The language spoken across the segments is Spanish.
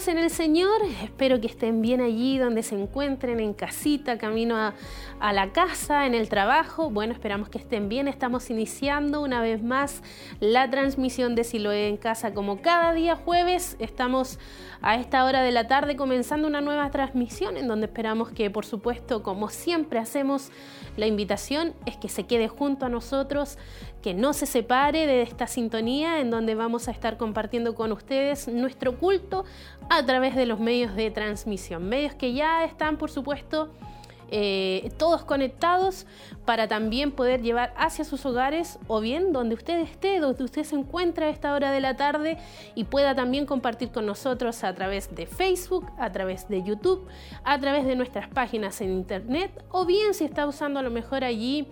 ¿Cómo están amados en el Señor? Espero que estén bien allí donde se encuentren, en casita, camino a, a, la casa, en el trabajo. Bueno, esperamos que estén bien. Estamos iniciando una vez más la transmisión de Siloé en casa. Como cada día jueves, estamos a esta hora de la tarde comenzando una nueva transmisión en donde esperamos que, por supuesto, como siempre hacemos, la invitación es que se quede junto a nosotros, que no se separe de esta sintonía en donde vamos a estar compartiendo con ustedes nuestro culto a través de los medios de transmisión, medios que ya están por supuesto eh, todos conectados para también poder llevar hacia sus hogares o bien donde usted esté, donde usted se encuentra a esta hora de la tarde y pueda también compartir con nosotros a través de Facebook, a través de YouTube, a través de nuestras páginas en internet o bien si está usando a lo mejor allí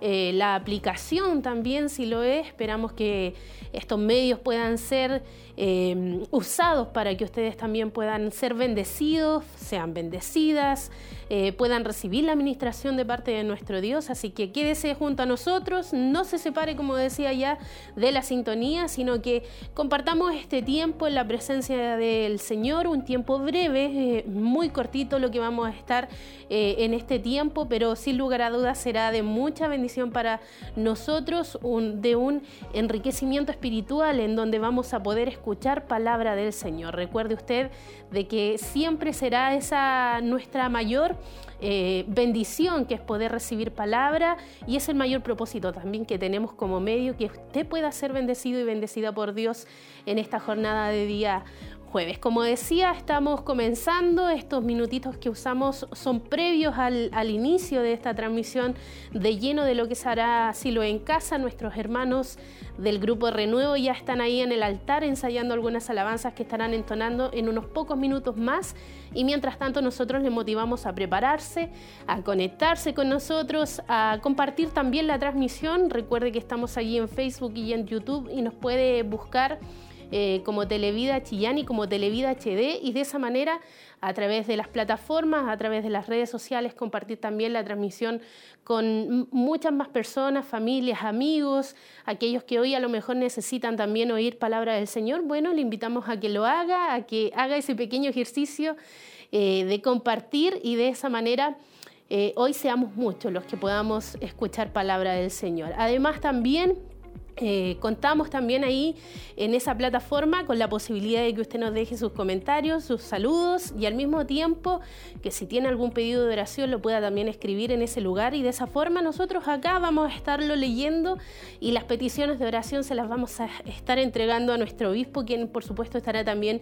eh, la aplicación también, si lo es, esperamos que estos medios puedan ser eh, usados para que ustedes también puedan ser bendecidos, sean bendecidas, eh, puedan recibir la administración de parte de nuestro Dios. Así que quédese junto a nosotros, no se separe, como decía ya, de la sintonía, sino que compartamos este tiempo en la presencia del Señor, un tiempo breve, muy cortito lo que vamos a estar en este tiempo, pero sin lugar a dudas será de mucha bendición para nosotros, de un enriquecimiento espiritual en donde vamos a poder escuchar palabra del Señor. Recuerde usted de que siempre será esa nuestra mayor eh, bendición que es poder recibir palabra y es el mayor propósito también que tenemos como medio, que usted pueda ser bendecido y bendecida por Dios en esta jornada de día jueves. Como decía, estamos comenzando, estos minutitos que usamos son previos al, inicio de esta transmisión de lleno de lo que se hará Silo en casa. Nuestros hermanos del grupo Renuevo ya están ahí en el altar ensayando algunas alabanzas que estarán entonando en unos pocos minutos más y mientras tanto nosotros les motivamos a prepararse, a conectarse con nosotros, a compartir también la transmisión. Recuerde que estamos allí en Facebook y en YouTube y nos puede buscar eh, como Televida Chillán y como Televida HD y de esa manera a través de las plataformas, a través de las redes sociales, compartir también la transmisión con muchas más personas, familias, amigos, aquellos que hoy a lo mejor necesitan también oír palabra del Señor. Bueno, le invitamos a que lo haga, a que haga ese pequeño ejercicio eh, de compartir y de esa manera eh, hoy seamos muchos los que podamos escuchar palabra del Señor. Además también eh, contamos también ahí en esa plataforma con la posibilidad de que usted nos deje sus comentarios, sus saludos y al mismo tiempo que si tiene algún pedido de oración lo pueda también escribir en ese lugar y de esa forma nosotros acá vamos a estarlo leyendo y las peticiones de oración se las vamos a estar entregando a nuestro obispo, quien por supuesto estará también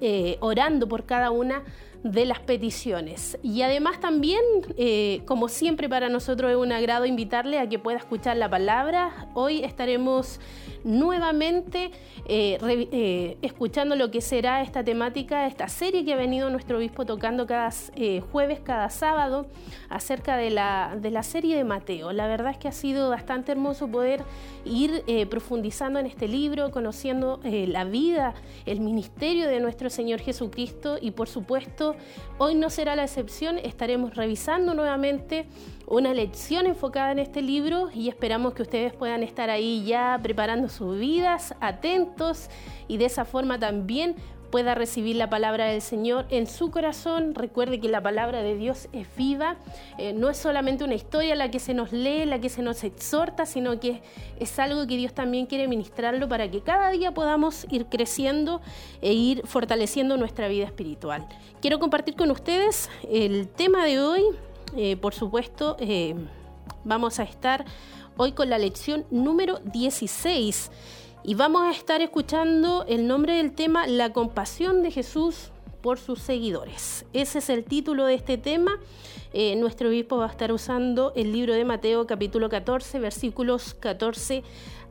eh, orando por cada una de las peticiones. Y además también, eh, como siempre para nosotros es un agrado invitarle a que pueda escuchar la palabra. Hoy estaremos nuevamente eh, eh, escuchando lo que será esta temática, esta serie que ha venido nuestro obispo tocando cada jueves, cada sábado, acerca de la, de la serie de Mateo. La verdad es que ha sido bastante hermoso poder ir profundizando en este libro, conociendo la vida, el ministerio de nuestro Señor Jesucristo y por supuesto hoy no será la excepción, estaremos revisando nuevamente una lección enfocada en este libro y esperamos que ustedes puedan estar ahí ya preparando sus vidas, atentos y de esa forma también pueda recibir la palabra del Señor en su corazón. Recuerde que la palabra de Dios es viva, eh, no es solamente una historia la que se nos lee, la que se nos exhorta, sino que es algo que Dios también quiere ministrarlo para que cada día podamos ir creciendo e ir fortaleciendo nuestra vida espiritual. Quiero compartir con ustedes el tema de hoy, eh, por supuesto, eh, vamos a estar hoy con la lección número 16 y vamos a estar escuchando el nombre del tema La compasión de Jesús por sus seguidores. Ese es el título de este tema. Eh, nuestro obispo va a estar usando el libro de Mateo capítulo 14, versículos 14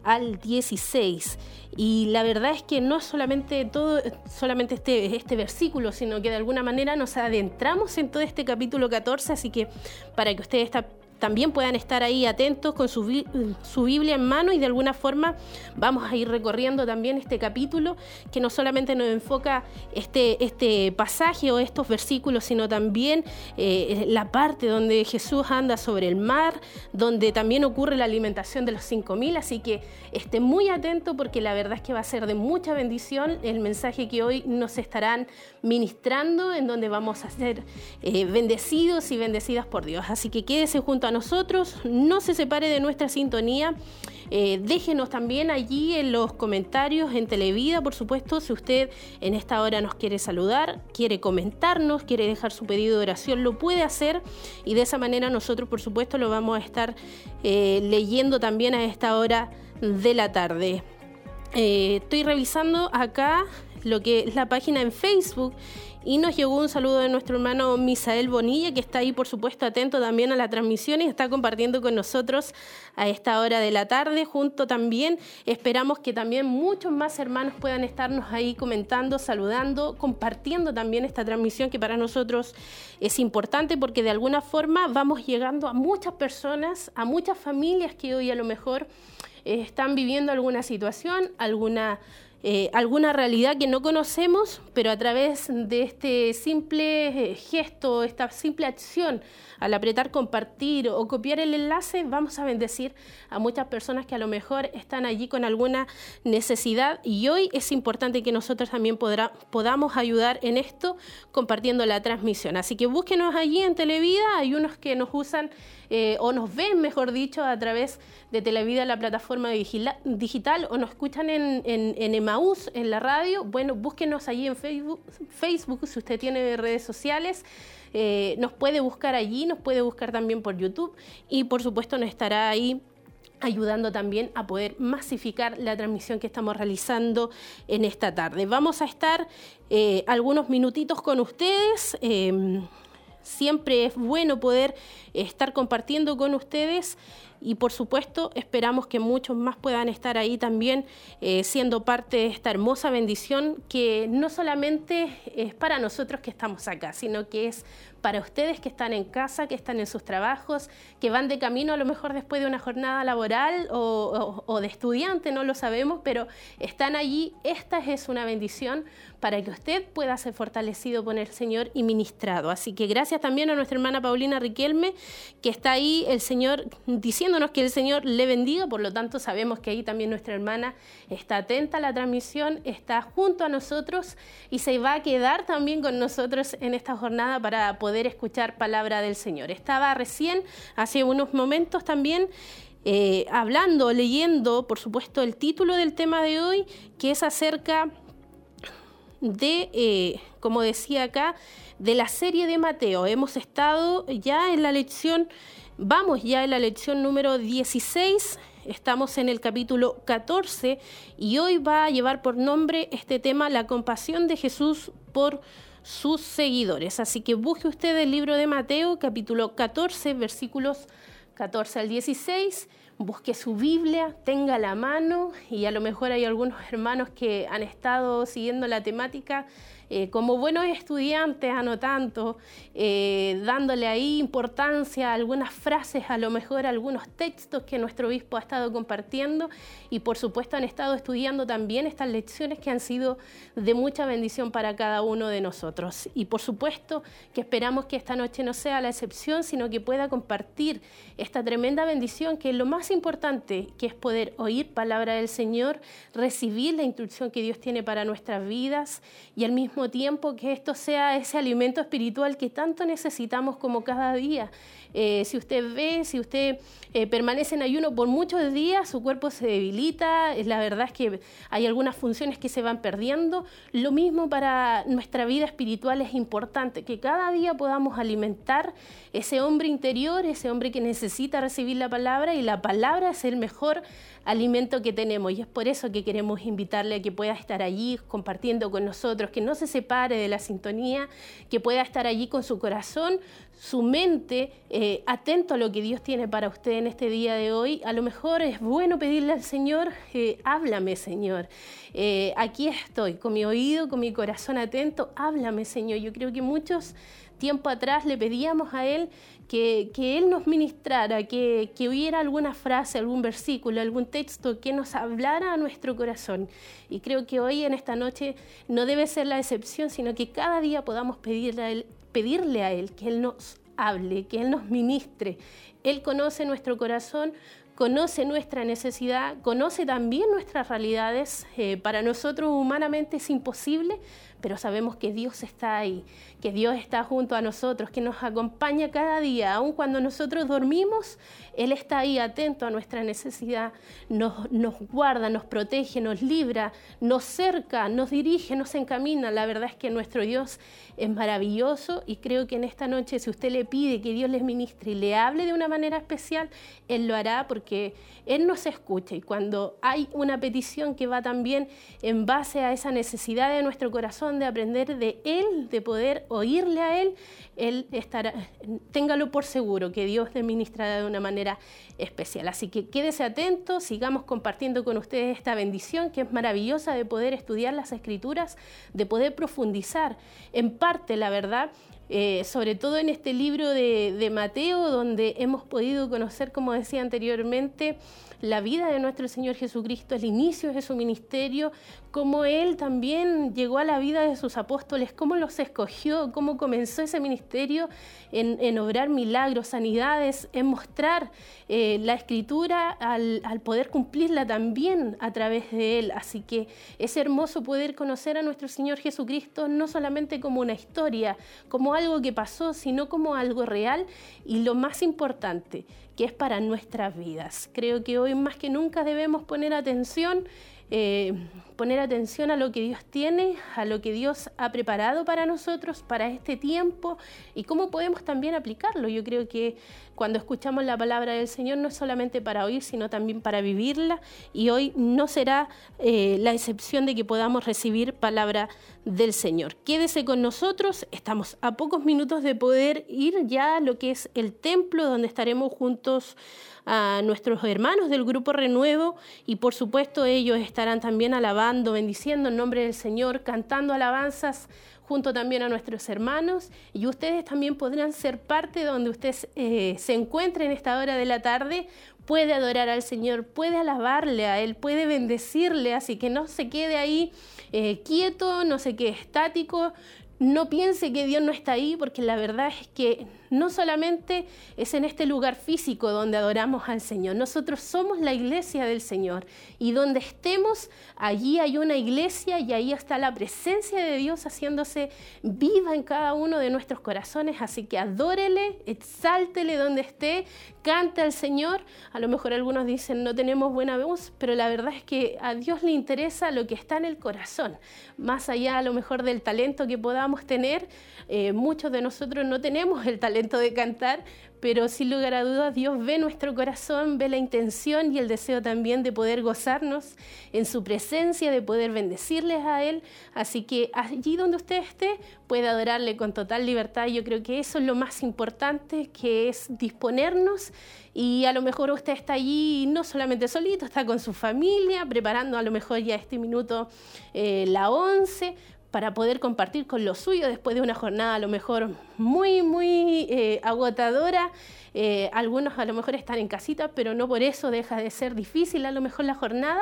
al 16. Y la verdad es que no es solamente, todo, solamente este, este versículo, sino que de alguna manera nos adentramos en todo este capítulo 14, así que para que usted está también puedan estar ahí atentos con su, Biblia en mano y de alguna forma vamos a ir recorriendo también este capítulo que no solamente nos enfoca este, este pasaje o estos versículos, sino también eh, la parte donde Jesús anda sobre el mar, donde también ocurre la alimentación de los 5.000, así que esté muy atento porque la verdad es que va a ser de mucha bendición el mensaje que hoy nos estarán ministrando, en donde vamos a ser eh, bendecidos y bendecidas por Dios. Así que quédese junto a nosotros, no se separe de nuestra sintonía. Eh, déjenos también allí en los comentarios, en Televida, por supuesto, si usted en esta hora nos quiere saludar, quiere comentarnos, quiere dejar su pedido de oración, lo puede hacer y de esa manera nosotros, por supuesto, lo vamos a estar eh, leyendo también a esta hora de la tarde. Eh, estoy revisando acá lo que es la página en Facebook y nos llegó un saludo de nuestro hermano Misael Bonilla, que está ahí, por supuesto, atento también a la transmisión y está compartiendo con nosotros a esta hora de la tarde. Junto también esperamos que también muchos más hermanos puedan estarnos ahí comentando, saludando, compartiendo también esta transmisión que para nosotros es importante porque de alguna forma vamos llegando a muchas personas, a muchas familias que hoy a lo mejor eh, están viviendo alguna situación, alguna eh, alguna realidad que no conocemos, pero a través de este simple eh, gesto, esta simple acción, al apretar compartir o copiar el enlace, vamos a bendecir a muchas personas que a lo mejor están allí con alguna necesidad y hoy es importante que nosotros también podamos ayudar en esto compartiendo la transmisión. Así que búsquenos allí en Televida, hay unos que nos usan eh, o nos ven, mejor dicho, a través de Televida, la plataforma digital, o nos escuchan en, en, Emaús, en la radio. Bueno, búsquenos allí en Facebook, Facebook si usted tiene redes sociales. Eh, nos puede buscar allí, nos puede buscar también por YouTube y por supuesto nos estará ahí ayudando también a poder masificar la transmisión que estamos realizando en esta tarde. Vamos a estar eh, algunos minutitos con ustedes. Siempre es bueno poder estar compartiendo con ustedes y por supuesto esperamos que muchos más puedan estar ahí también eh, siendo parte de esta hermosa bendición que no solamente es para nosotros que estamos acá, sino que es para ustedes que están en casa, que están en sus trabajos, que van de camino a lo mejor después de una jornada laboral o, de estudiante, no lo sabemos, pero están allí. Esta es una bendición para que usted pueda ser fortalecido por el Señor y ministrado. Así que gracias también a nuestra hermana Paulina Riquelme, que está ahí el Señor diciéndonos que el Señor le bendiga, por lo tanto sabemos que ahí también nuestra hermana está atenta a la transmisión, está junto a nosotros y se va a quedar también con nosotros en esta jornada para poder poder escuchar palabra del Señor. Estaba recién, hace unos momentos también, eh, hablando, leyendo, por supuesto, el título del tema de hoy, que es acerca de, eh, como decía acá, de la serie de Mateo. Hemos estado ya en la lección, vamos ya en la lección número 16, estamos en el capítulo 14 y hoy va a llevar por nombre este tema, la compasión de Jesús por sus seguidores. Así que busque usted el libro de Mateo, capítulo 14, versículos 14 al 16. Busque su Biblia, tenga la mano y a lo mejor hay algunos hermanos que han estado siguiendo la temática eh, como buenos estudiantes anotando, eh, dándole ahí importancia a algunas frases, a lo mejor algunos textos que nuestro obispo ha estado compartiendo y por supuesto han estado estudiando también estas lecciones que han sido de mucha bendición para cada uno de nosotros. Y por supuesto que esperamos que esta noche no sea la excepción, sino que pueda compartir esta tremenda bendición que es lo más importante, que es poder oír palabra del Señor, recibir la instrucción que Dios tiene para nuestras vidas y al tiempo que esto sea ese alimento espiritual que tanto necesitamos como cada día. Eh, si usted ve, si usted eh, permanece en ayuno por muchos días, su cuerpo se debilita, la verdad es que hay algunas funciones que se van perdiendo. Lo mismo para nuestra vida espiritual es importante, que cada día podamos alimentar ese hombre interior, ese hombre que necesita recibir la palabra y la palabra es el mejor alimento que tenemos y es por eso que queremos invitarle a que pueda estar allí compartiendo con nosotros, que no se separe de la sintonía, que pueda estar allí con su corazón, su mente, eh, atento a lo que Dios tiene para usted en este día de hoy. A lo mejor es bueno pedirle al Señor, eh, háblame Señor, eh, aquí estoy, con mi oído, con mi corazón atento, háblame Señor. Yo creo que muchos tiempo atrás le pedíamos a Él que, Él nos ministrara, que, que, hubiera alguna frase, algún versículo, algún texto que nos hablara a nuestro corazón. Y creo que hoy en esta noche no debe ser la excepción, sino que cada día podamos pedirle a Él, que Él nos hable, que Él nos ministre. Él conoce nuestro corazón, conoce nuestra necesidad, conoce también nuestras realidades. Eh, para nosotros humanamente es imposible, pero sabemos que Dios está ahí, que Dios está junto a nosotros, que nos acompaña cada día, aun cuando nosotros dormimos, Él está ahí atento a nuestra necesidad, nos, nos guarda, nos protege, nos libra, nos cerca, nos dirige, nos encamina. La verdad es que nuestro Dios es maravilloso y creo que en esta noche si usted le pide que Dios les ministre y le hable de una manera especial, Él lo hará porque Él nos escucha y cuando hay una petición que va también en base a esa necesidad de nuestro corazón, de aprender de Él, de poder oírle a Él, Él estará, téngalo por seguro que Dios le ministrará de una manera especial. Así que quédese atento, sigamos compartiendo con ustedes esta bendición que es maravillosa de poder estudiar las escrituras, de poder profundizar en parte, la verdad, eh, sobre todo en este libro de, Mateo, donde hemos podido conocer, como decía anteriormente, la vida de nuestro Señor Jesucristo, el inicio de su ministerio, cómo Él también llegó a la vida de sus apóstoles, cómo los escogió, cómo comenzó ese ministerio en, obrar milagros, sanidades, en mostrar eh, la escritura al, poder cumplirla también a través de Él. Así que es hermoso poder conocer a nuestro Señor Jesucristo no solamente como una historia, como algo que pasó, sino como algo real y lo más importante, que es para nuestras vidas. Creo que hoy más que nunca debemos poner atención eh, poner atención a lo que Dios tiene, a lo que Dios ha preparado para nosotros, para este tiempo y cómo podemos también aplicarlo. Yo creo que cuando escuchamos la palabra del Señor no es solamente para oír, sino también para vivirla y hoy no será eh, la excepción de que podamos recibir palabra del Señor. Quédese con nosotros, estamos a pocos minutos de poder ir ya a lo que es el templo donde estaremos juntos a nuestros hermanos del Grupo Renuevo y por supuesto ellos estarán también alabando, bendiciendo el nombre del Señor, cantando alabanzas junto también a nuestros hermanos. Y ustedes también podrán ser parte donde usted eh, se encuentre en esta hora de la tarde, puede adorar al Señor, puede alabarle a Él, puede bendecirle, así que no se quede ahí eh, quieto, no se quede estático, no piense que Dios no está ahí, porque la verdad es que no solamente es en este lugar físico donde adoramos al Señor, nosotros somos la iglesia del Señor. Y donde estemos, allí hay una iglesia y ahí está la presencia de Dios haciéndose viva en cada uno de nuestros corazones, así que adórele, exáltele donde esté, cante al Señor. A lo mejor algunos dicen no tenemos buena voz, pero la verdad es que a Dios le interesa lo que está en el corazón, más allá a lo mejor del talento que podamos tener, eh, muchos de nosotros no tenemos el talento de cantar, pero sin lugar a dudas Dios ve nuestro corazón, ve la intención y el deseo también de poder gozarnos en su presencia, de poder bendecirles a Él. Así que allí donde usted esté, puede adorarle con total libertad. Yo creo que eso es lo más importante, que es disponernos y a lo mejor usted está allí no solamente solito, está con su familia, preparando a lo mejor ya este minuto eh, la once, para poder compartir con lo suyo después de una jornada a lo mejor muy, muy eh, agotadora. Eh, algunos a lo mejor están en casita, pero no por eso deja de ser difícil a lo mejor la jornada,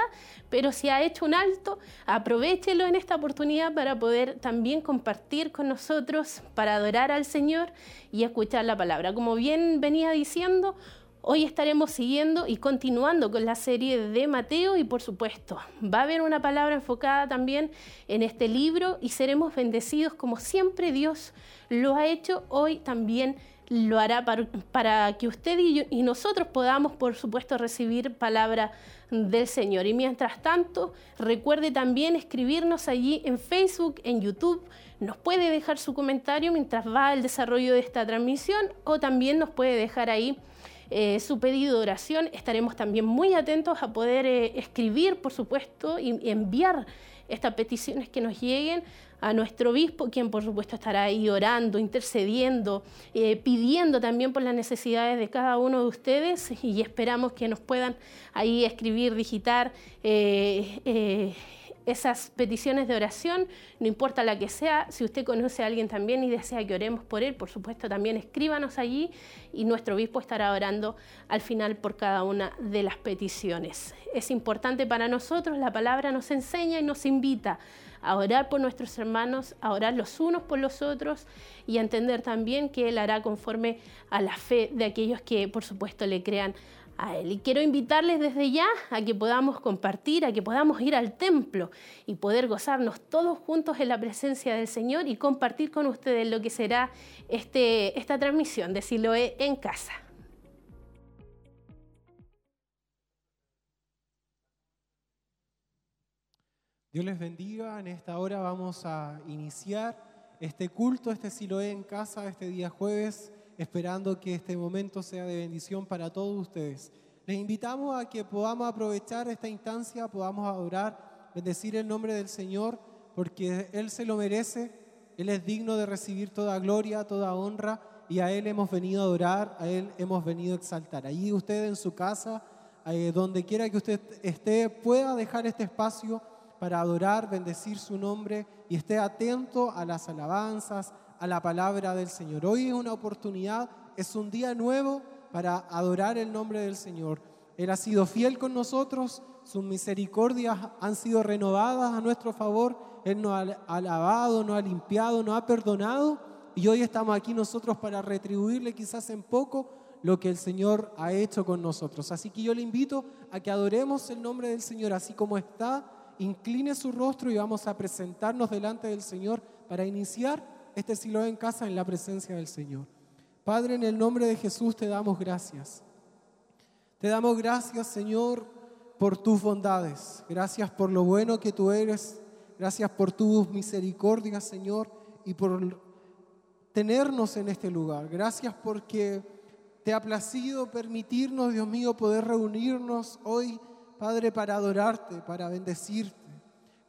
pero si ha hecho un alto, aprovechelo en esta oportunidad para poder también compartir con nosotros, para adorar al Señor y escuchar la palabra. Como bien venía diciendo, Hoy estaremos siguiendo y continuando con la serie de Mateo y por supuesto va a haber una palabra enfocada también en este libro y seremos bendecidos como siempre Dios lo ha hecho, hoy también lo hará para, que usted y, y nosotros podamos por supuesto recibir palabra del Señor. Y mientras tanto, recuerde también escribirnos allí en Facebook, en YouTube. Nos puede dejar su comentario mientras va el desarrollo de esta transmisión o también nos puede dejar ahí eh, su pedido de oración. Estaremos también muy atentos a poder eh, escribir, por supuesto, y, enviar estas peticiones que nos lleguen a nuestro obispo, quien por supuesto estará ahí orando, intercediendo, eh, pidiendo también por las necesidades de cada uno de ustedes y esperamos que nos puedan ahí escribir, digitar esas peticiones de oración, no importa la que sea, si usted conoce a alguien también y desea que oremos por él, por supuesto también escríbanos allí y nuestro obispo estará orando al final por cada una de las peticiones. Es importante para nosotros, la palabra nos enseña y nos invita a orar por nuestros hermanos, a orar los unos por los otros y a entender también que Él hará conforme a la fe de aquellos que por supuesto le crean a Él. Y quiero invitarles desde ya a que podamos compartir, a que podamos ir al templo y poder gozarnos todos juntos en la presencia del Señor y compartir con ustedes lo que será este, esta transmisión de Siloé en casa. Dios les bendiga. En esta hora vamos a iniciar este culto, este Siloé en casa, este día jueves, esperando que este momento sea de bendición para todos ustedes. Les invitamos a que podamos aprovechar esta instancia, podamos adorar, bendecir el nombre del Señor, porque Él se lo merece, Él es digno de recibir toda gloria, toda honra, y a Él hemos venido a adorar, a Él hemos venido a exaltar. Allí usted en su casa, eh, donde quiera que usted esté, pueda dejar este espacio para adorar, bendecir su nombre y esté atento a las alabanzas, a la palabra del Señor. Hoy es una oportunidad, es un día nuevo para adorar el nombre del Señor. Él ha sido fiel con nosotros, sus misericordias han sido renovadas a nuestro favor, Él nos ha alabado, nos ha limpiado, nos ha perdonado y hoy estamos aquí nosotros para retribuirle quizás en poco lo que el Señor ha hecho con nosotros. Así que yo le invito a que adoremos el nombre del Señor así como está incline su rostro y vamos a presentarnos delante del Señor para iniciar este silo en casa en la presencia del Señor. Padre, en el nombre de Jesús te damos gracias. Te damos gracias, Señor, por tus bondades. Gracias por lo bueno que tú eres. Gracias por tus misericordias, Señor, y por tenernos en este lugar. Gracias porque te ha placido permitirnos, Dios mío, poder reunirnos hoy Padre, para adorarte, para bendecirte.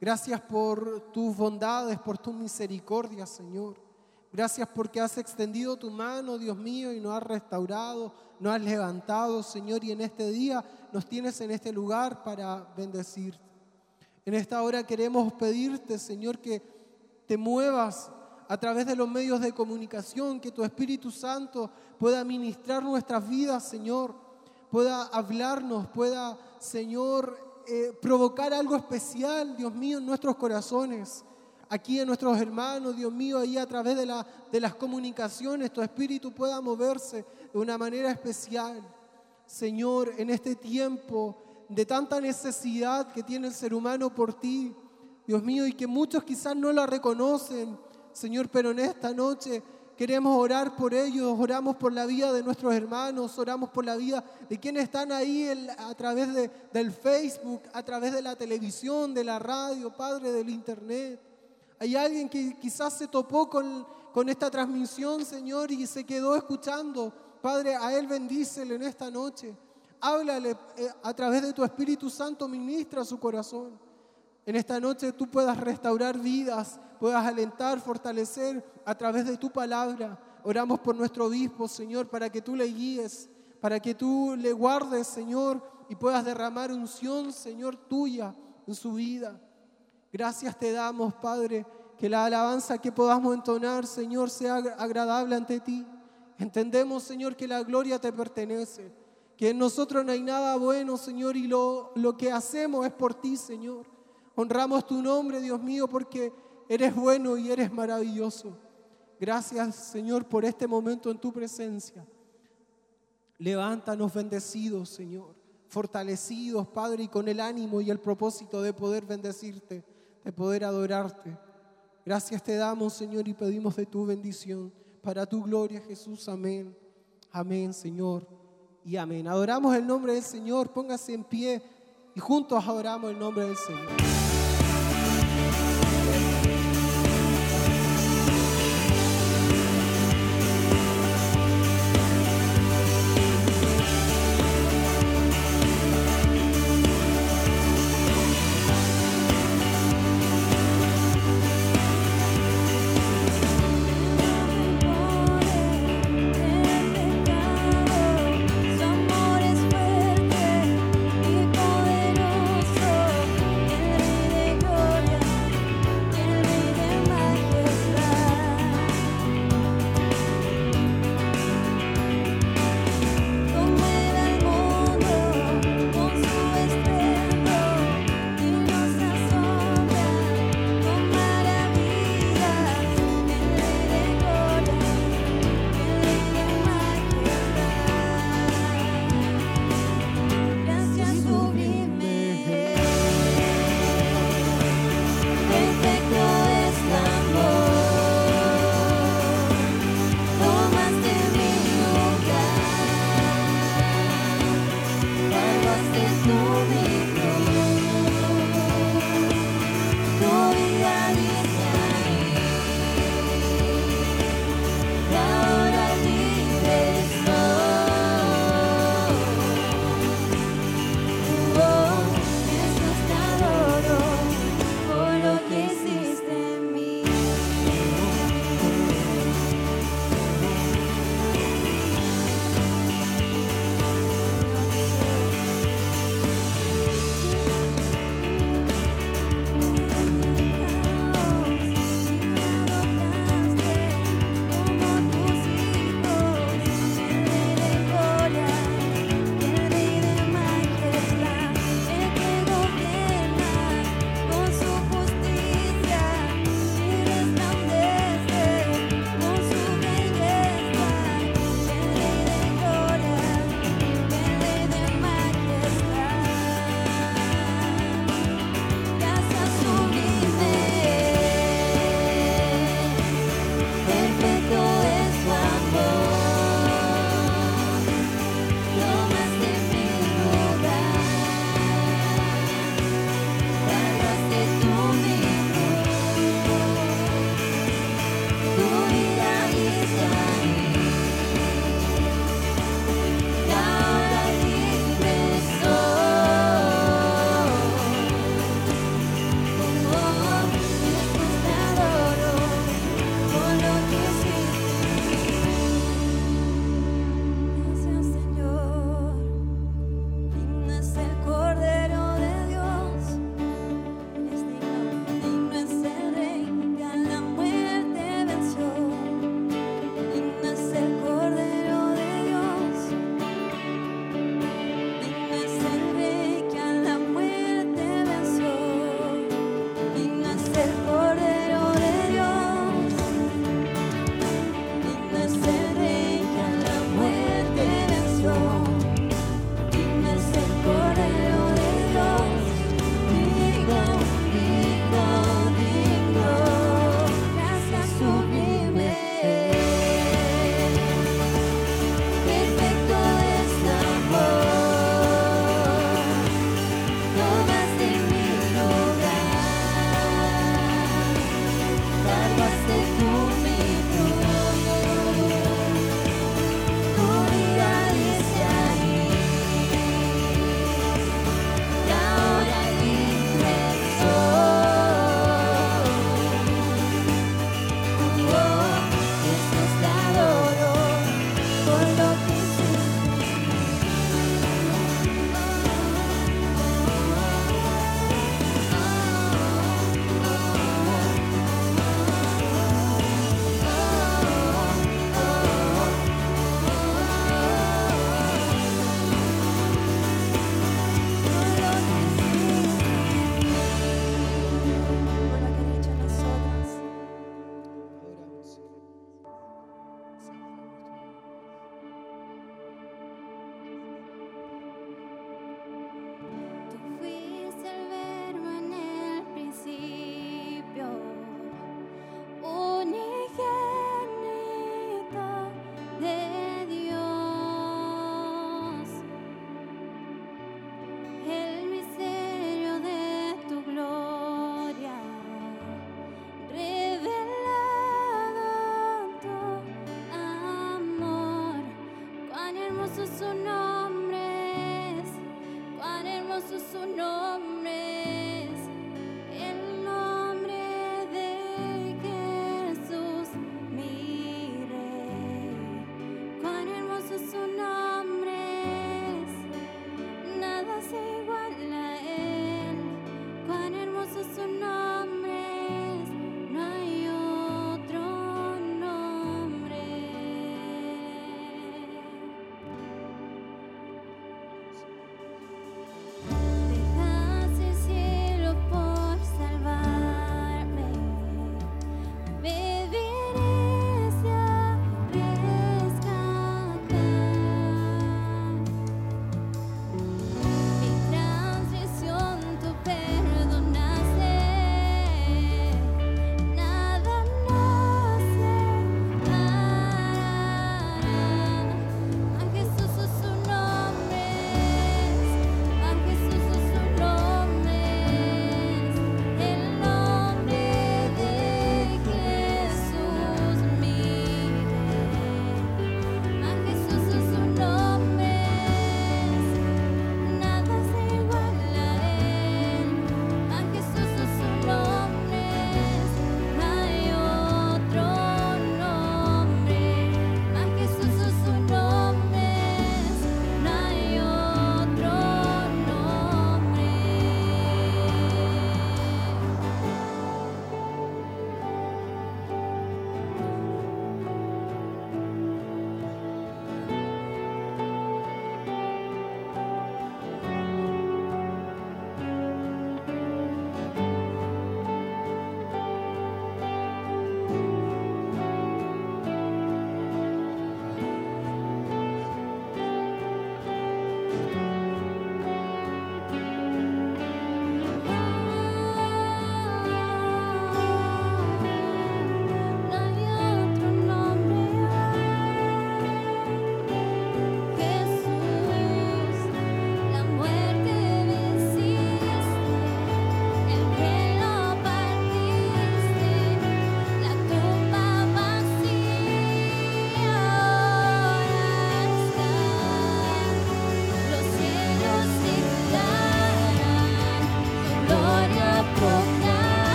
Gracias por tus bondades, por tu misericordia, Señor. Gracias porque has extendido tu mano, Dios mío, y nos has restaurado, nos has levantado, Señor, y en este día nos tienes en este lugar para bendecirte. En esta hora queremos pedirte, Señor, que te muevas a través de los medios de comunicación, que tu Espíritu Santo pueda ministrar nuestras vidas, Señor, pueda hablarnos, pueda Señor, eh, provocar algo especial, Dios mío, en nuestros corazones. Aquí en nuestros hermanos, Dios mío, ahí a través de, la, de las comunicaciones, tu espíritu pueda moverse de una manera especial. Señor, en este tiempo de tanta necesidad que tiene el ser humano por ti, Dios mío, y que muchos quizás no la reconocen, Señor, pero en esta noche Queremos orar por ellos, oramos por la vida de nuestros hermanos, oramos por la vida de quienes están ahí a través de, del Facebook, a través de la televisión, de la radio, Padre, del Internet. Hay alguien que quizás se topó con, con esta transmisión, Señor, y se quedó escuchando. Padre, a Él bendícele en esta noche. Háblale eh, a través de tu Espíritu Santo, ministra su corazón. En esta noche tú puedas restaurar vidas, puedas alentar, fortalecer a través de tu palabra. Oramos por nuestro obispo, Señor, para que tú le guíes, para que tú le guardes, Señor, y puedas derramar unción, Señor, tuya en su vida. Gracias te damos, Padre, que la alabanza que podamos entonar, Señor, sea agradable ante ti. Entendemos, Señor, que la gloria te pertenece, que en nosotros no hay nada bueno, Señor, y lo, lo que hacemos es por ti, Señor. Honramos tu nombre, Dios mío, porque eres bueno y eres maravilloso. Gracias, Señor, por este momento en tu presencia. Levántanos bendecidos, Señor, fortalecidos, Padre, y con el ánimo y el propósito de poder bendecirte, de poder adorarte. Gracias te damos, Señor, y pedimos de tu bendición. Para tu gloria, Jesús. Amén. Amén, Señor. Y amén. Adoramos el nombre del Señor. Póngase en pie y juntos adoramos el nombre del Señor.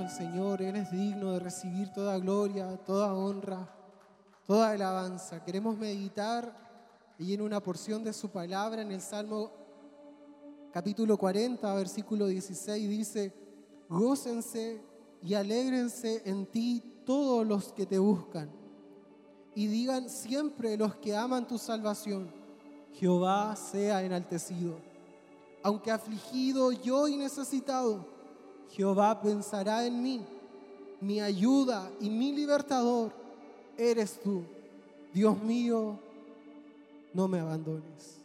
Al Señor. Él es digno de recibir toda gloria, toda honra, toda alabanza. Queremos meditar y en una porción de su palabra en el Salmo capítulo 40, versículo 16 dice, gócense y alégrense en ti todos los que te buscan. Y digan siempre los que aman tu salvación, Jehová sea enaltecido. Aunque afligido yo y necesitado, Jehová pensará en mí. Mi ayuda y mi libertador eres tú. Dios mío, no me abandones.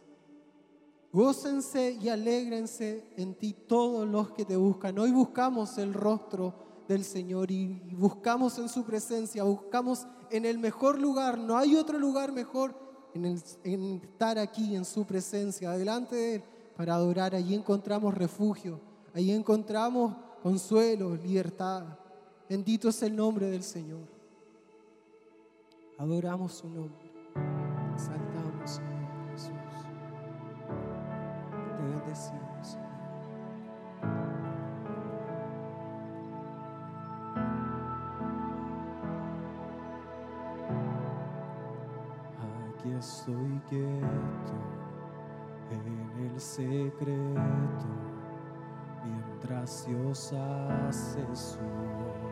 Gócense y alégrense en ti todos los que te buscan. Hoy buscamos el rostro del Señor y buscamos en su presencia, buscamos en el mejor lugar. No hay otro lugar mejor en, en estar aquí en su presencia, delante de Él, para adorar. Allí encontramos refugio, allí encontramos consuelo, libertad. Bendito es el nombre del Señor. Adoramos su nombre. Exaltamos su Jesús. Te bendecimos, Señor. Aquí estoy quieto en el secreto su obra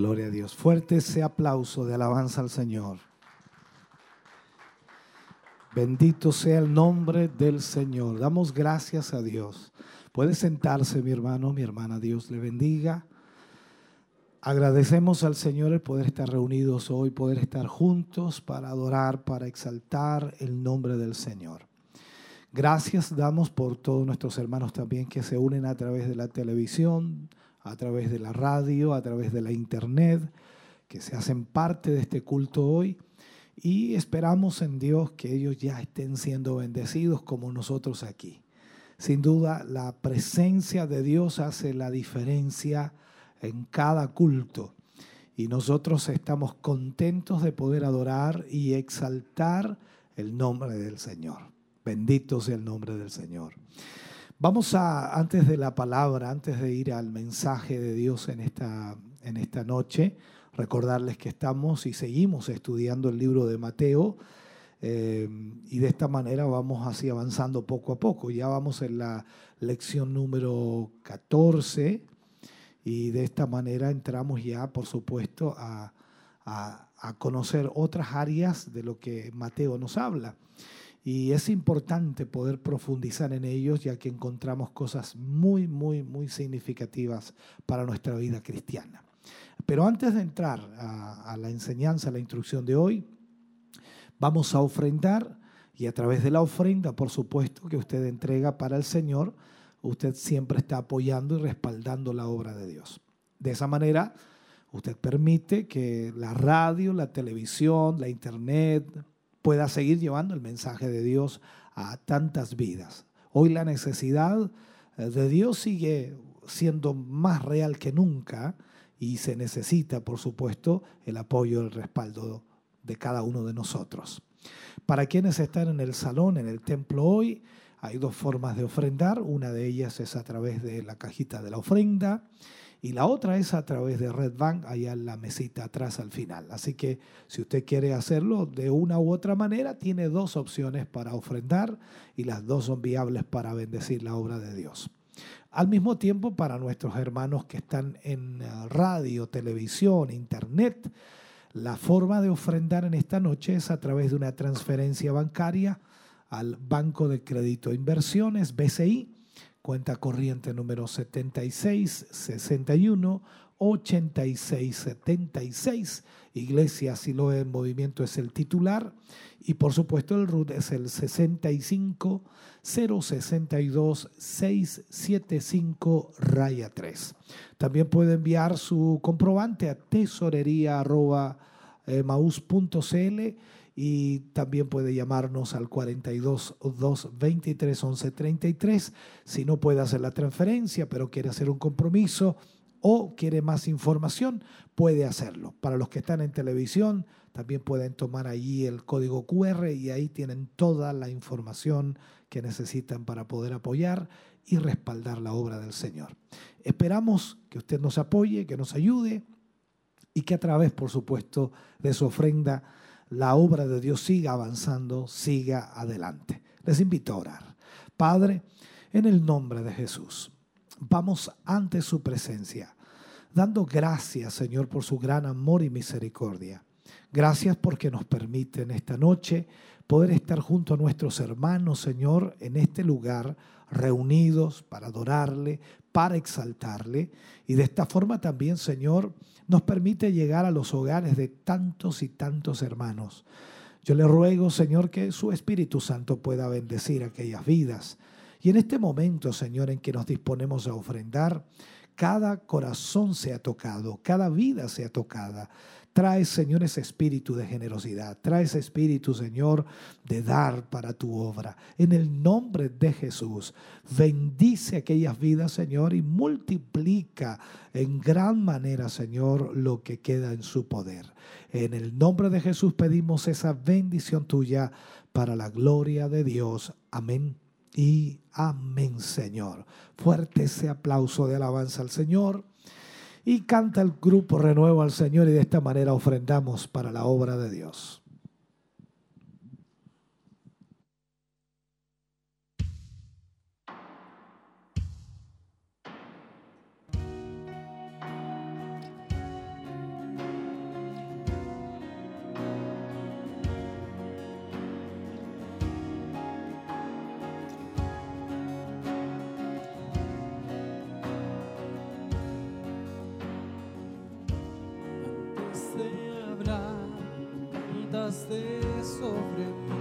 Gloria a Dios. Fuerte ese aplauso de alabanza al Señor. Bendito sea el nombre del Señor. Damos gracias a Dios. Puede sentarse mi hermano, mi hermana. Dios le bendiga. Agradecemos al Señor el poder estar reunidos hoy, poder estar juntos para adorar, para exaltar el nombre del Señor. Gracias damos por todos nuestros hermanos también que se unen a través de la televisión, a través de la radio, a través de la internet, que se hacen parte de este culto hoy. Y esperamos en Dios que ellos ya estén siendo bendecidos como nosotros aquí. Sin duda, la presencia de Dios hace la diferencia en cada culto. Y nosotros estamos contentos de poder adorar y exaltar el nombre del Señor. Bendito sea el nombre del Señor. Vamos a, antes de la palabra, antes de ir al mensaje de Dios en esta, en esta noche, recordarles que estamos y seguimos estudiando el libro de Mateo eh, y de esta manera vamos así avanzando poco a poco. Ya vamos en la lección número 14 y de esta manera entramos ya, por supuesto, a, a, a conocer otras áreas de lo que Mateo nos habla. Y es importante poder profundizar en ellos ya que encontramos cosas muy, muy, muy significativas para nuestra vida cristiana. Pero antes de entrar a, la enseñanza, a la instrucción de hoy, vamos a ofrendar y a través de la ofrenda, por supuesto, que usted entrega para el Señor, usted siempre está apoyando y respaldando la obra de Dios. De esa manera, Usted permite que la radio, la televisión, la internet pueda seguir llevando el mensaje de Dios a tantas vidas. Hoy la necesidad eh, de Dios sigue siendo más real que nunca y se necesita, por supuesto, el apoyo, el respaldo de cada uno de nosotros. Para quienes están en el salón, en el templo hoy, hay dos formas de ofrendar. Una de ellas es a través de la cajita de la ofrenda y la otra es a través de Red Bank, allá en la mesita atrás al final. Así que si usted quiere hacerlo de una u otra manera, tiene dos opciones para ofrendar y las dos son viables para bendecir la obra de Dios. Al mismo tiempo, para nuestros hermanos que están en eh, radio, televisión, internet, la forma de ofrendar en esta noche es a través de una transferencia bancaria al Banco de Crédito e Inversiones, BCI, cuenta corriente número 7661 8676. Iglesia Siloe en Movimiento es el titular y por supuesto el RUT es el 65 062 675 raya 3. También puede enviar su comprobante a tesorería y también puede llamarnos al 42 2 23 11 33 si no puede hacer la transferencia pero quiere hacer un compromiso o quiere más información, puede hacerlo. Para los que están en televisión, también pueden tomar allí el código QR y ahí tienen toda la información que necesitan para poder apoyar y respaldar la obra del Señor. Esperamos que usted nos apoye, que nos ayude y que a través, por supuesto, de su ofrenda, la obra de Dios siga avanzando, siga adelante. Les invito a orar. Padre, en el nombre de Jesús vamos ante su presencia, dando gracias, Señor, por su gran amor y misericordia. Gracias porque nos permite en esta noche poder estar junto a nuestros hermanos, Señor, en este lugar, reunidos para adorarle, para exaltarle. Y de esta forma también, Señor, nos permite llegar a los hogares de tantos y tantos hermanos. Yo le ruego, Señor, que su Espíritu Santo pueda bendecir aquellas vidas y en este momento, Señor, en que nos disponemos a ofrendar, cada corazón sea tocado, cada vida sea tocada. Trae, Señor, ese espíritu de generosidad. Trae ese espíritu, Señor, de dar para tu obra. En el nombre de Jesús, bendice aquellas vidas, Señor, y multiplica en gran manera, Señor, lo que queda en su poder. En el nombre de Jesús pedimos esa bendición tuya para la gloria de Dios. Amén y amén, Señor. Fuerte ese aplauso de alabanza al Señor. Y canta el grupo Renuevo al Señor y de esta manera ofrendamos para la obra de Dios. Sobre mí.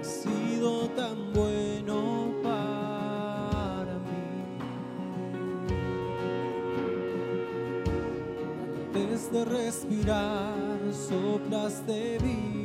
Ha sido tan bueno para mí. Antes de respirar, soplas de vida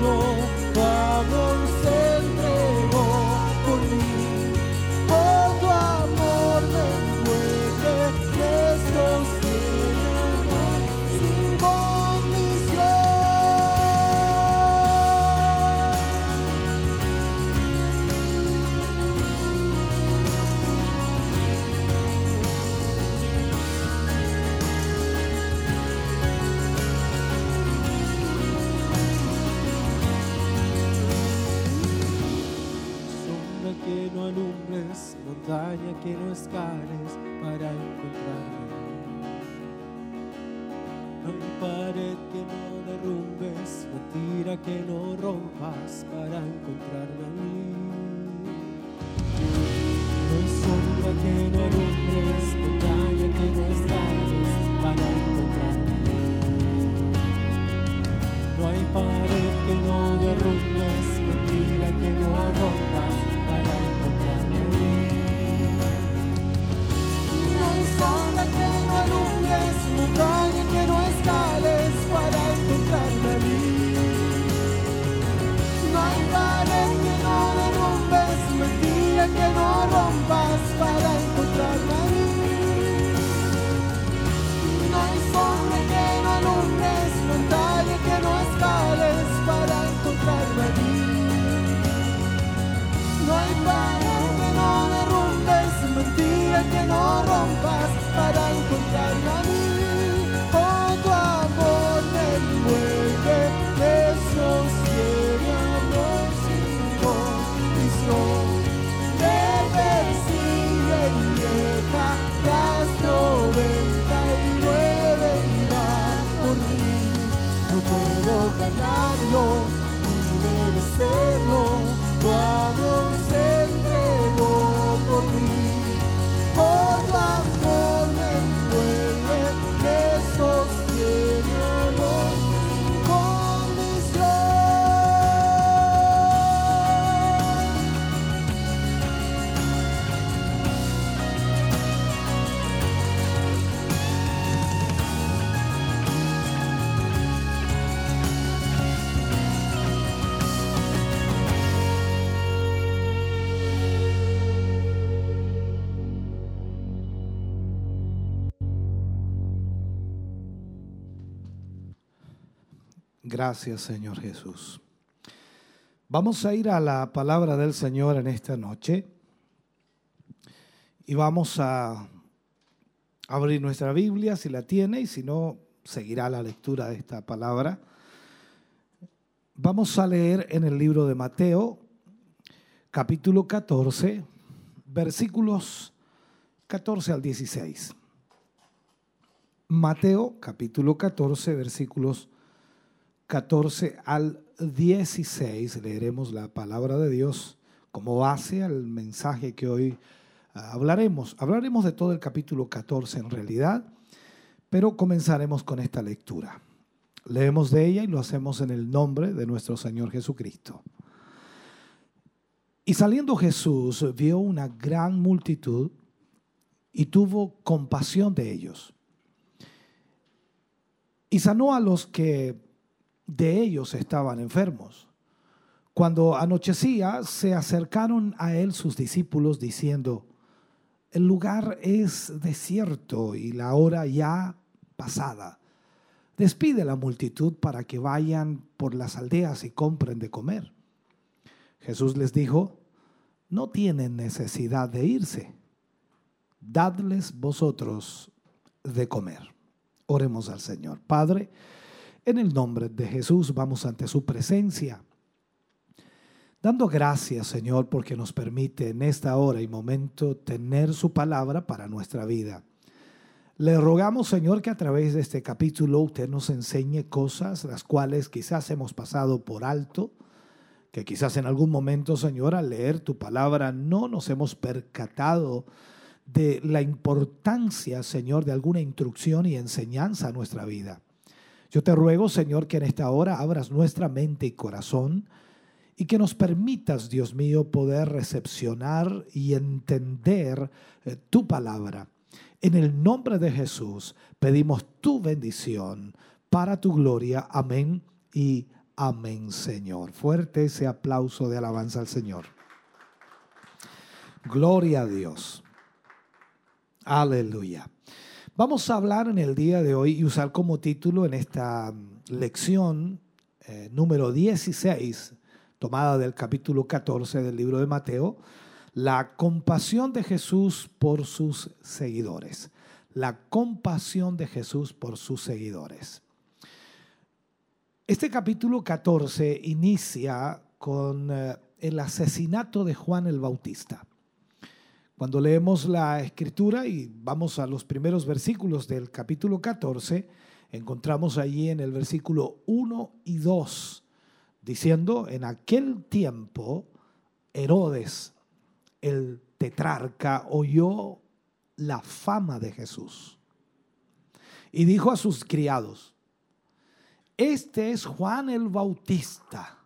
落。Montaña que no escales para encontrarme. No hay pared que no derrumbes, mentira que no rompas para encontrarme a mí. No hay sombra que no Gracias, Señor Jesús. Vamos a ir a la palabra del Señor en esta noche y vamos a abrir nuestra Biblia si la tiene y si no, seguirá la lectura de esta palabra. Vamos a leer en el libro de Mateo, capítulo 14, versículos 14 al 16. Mateo, capítulo 14, versículos 14 al 16 leeremos la palabra de Dios como base al mensaje que hoy ah, hablaremos. Hablaremos de todo el capítulo 14 en realidad, pero comenzaremos con esta lectura. Leemos de ella y lo hacemos en el nombre de nuestro Señor Jesucristo. Y saliendo Jesús vio una gran multitud y tuvo compasión de ellos. Y sanó a los que de ellos estaban enfermos. Cuando anochecía, se acercaron a él sus discípulos diciendo, el lugar es desierto y la hora ya pasada. Despide la multitud para que vayan por las aldeas y compren de comer. Jesús les dijo, no tienen necesidad de irse. Dadles vosotros de comer. Oremos al Señor. Padre, en el nombre de Jesús vamos ante su presencia, dando gracias, Señor, porque nos permite en esta hora y momento tener su palabra para nuestra vida. Le rogamos, Señor, que a través de este capítulo usted nos enseñe cosas las cuales quizás hemos pasado por alto, que quizás en algún momento, Señor, al leer tu palabra no nos hemos percatado de la importancia, Señor, de alguna instrucción y enseñanza a nuestra vida. Yo te ruego, Señor, que en esta hora abras nuestra mente y corazón y que nos permitas, Dios mío, poder recepcionar y entender eh, tu palabra en el nombre de Jesús pedimos tu bendición para tu gloria. Amén y amén, Señor. Fuerte ese aplauso de alabanza al Señor. Gloria a Dios. Aleluya. Vamos a hablar en el día de hoy y usar como título en esta lección eh, número 16, tomada del capítulo 14 del libro de Mateo, la compasión de Jesús por sus seguidores. La compasión de Jesús por sus seguidores. Este capítulo 14 inicia con eh, el asesinato de Juan el Bautista. Cuando leemos la escritura y vamos a los primeros versículos del capítulo 14, encontramos allí en el versículo 1 y 2, diciendo, en aquel tiempo Herodes, el tetrarca oyó la fama de Jesús y dijo a sus criados, este es Juan el Bautista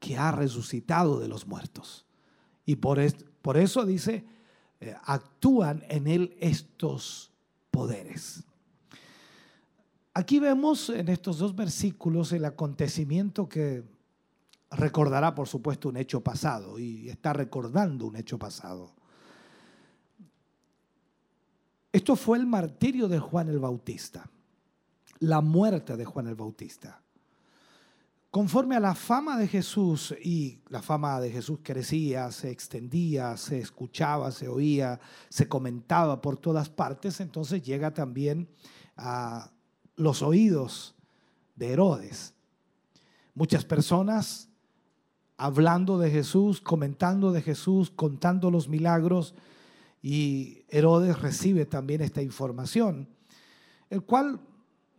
que ha resucitado de los muertos. Y por, por eso dice, eh, actúan en él estos poderes. Aquí vemos en estos dos versículos el acontecimiento que recordará, por supuesto, un hecho pasado y está recordando un hecho pasado. Esto fue el martirio de Juan el Bautista, la muerte de Juan el Bautista. Conforme a la fama de Jesús, y la fama de Jesús crecía, se extendía, se escuchaba, se oía, se comentaba por todas partes, entonces llega también a los oídos de Herodes. Muchas personas hablando de Jesús, comentando de Jesús, contando los milagros, y Herodes recibe también esta información, el cual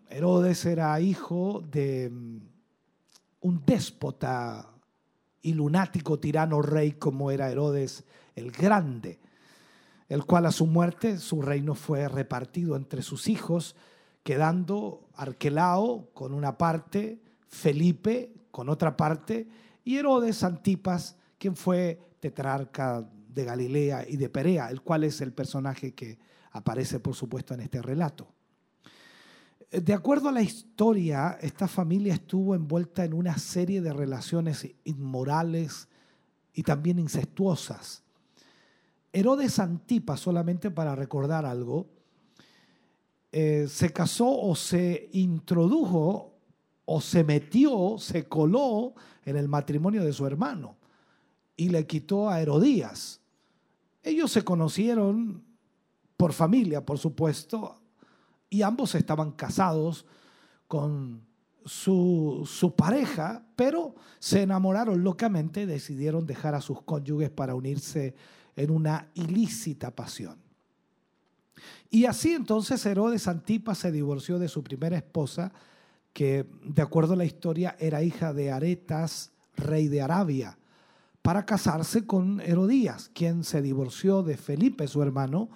Herodes era hijo de mm, un déspota y lunático tirano rey como era Herodes el Grande, el cual a su muerte su reino fue repartido entre sus hijos, quedando Arquelao con una parte, Felipe con otra parte, y Herodes Antipas, quien fue tetrarca de Galilea y de Perea, el cual es el personaje que aparece, por supuesto, en este relato. De acuerdo a la historia, esta familia estuvo envuelta en una serie de relaciones inmorales y también incestuosas. Herodes Antipas, solamente para recordar algo, eh, se casó o se introdujo o se metió, se coló en el matrimonio de su hermano y le quitó a Herodías. Ellos se conocieron por familia, por supuesto, y ambos estaban casados con su, su, pareja, pero se enamoraron locamente decidieron dejar a sus cónyuges para unirse en una ilícita pasión. Y así entonces Herodes Antipas se divorció de su primera esposa, que de acuerdo a la historia era hija de Aretas, rey de Arabia, para casarse con Herodías, quien se divorció de Felipe, su hermano,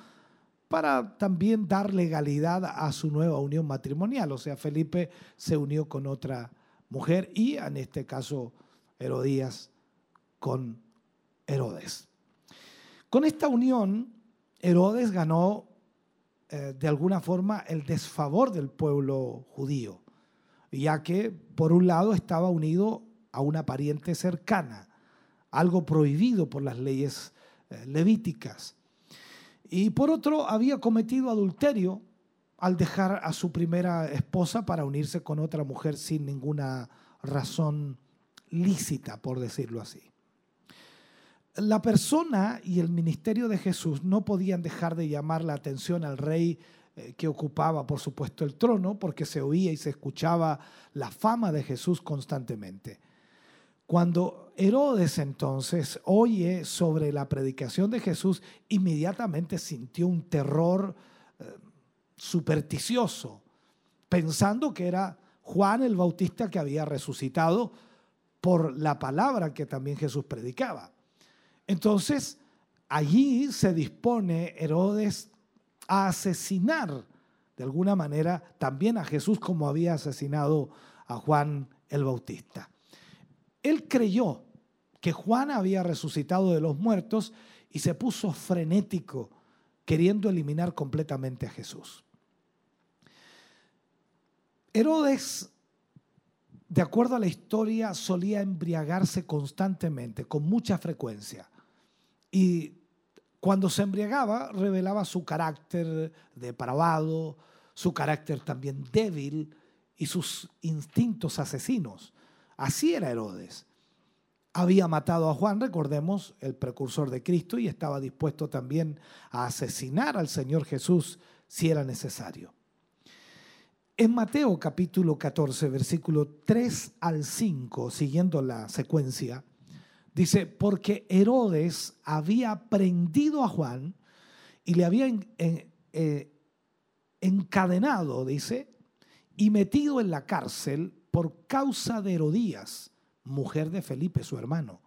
para también dar legalidad a su nueva unión matrimonial. O sea, Felipe se unió con otra mujer y en este caso Herodías con Herodes. Con esta unión, Herodes ganó eh, de alguna forma el desfavor del pueblo judío ya que por un lado estaba unido a una pariente cercana, algo prohibido por las leyes eh, levíticas. Y por otro, había cometido adulterio al dejar a su primera esposa para unirse con otra mujer sin ninguna razón lícita, por decirlo así. la persona y el ministerio de Jesús no podían dejar de llamar la atención al rey eh, que ocupaba, por supuesto, el trono, porque se oía y se escuchaba la fama de Jesús constantemente. Cuando Herodes entonces oye sobre la predicación de Jesús, inmediatamente sintió un terror eh, supersticioso, pensando que era Juan el Bautista que había resucitado por la palabra que también Jesús predicaba. Entonces, allí se dispone Herodes a asesinar de alguna manera también a Jesús como había asesinado a Juan el Bautista. Él creyó que Juan había resucitado de los muertos y se puso frenético queriendo eliminar completamente a Jesús. Herodes, de acuerdo a la historia, solía embriagarse constantemente, con mucha frecuencia. Y cuando se embriagaba, revelaba su carácter depravado, su carácter también débil y sus instintos asesinos. Así era Herodes. Había matado a Juan, recordemos, el precursor de Cristo, y estaba dispuesto también a asesinar al Señor Jesús si era necesario. En Mateo capítulo 14, versículo 3 al 5, siguiendo la secuencia, Dice, porque Herodes había prendido a Juan y le había eh, encadenado, dice, y metido en la cárcel por causa de Herodías, mujer de Felipe, su hermano.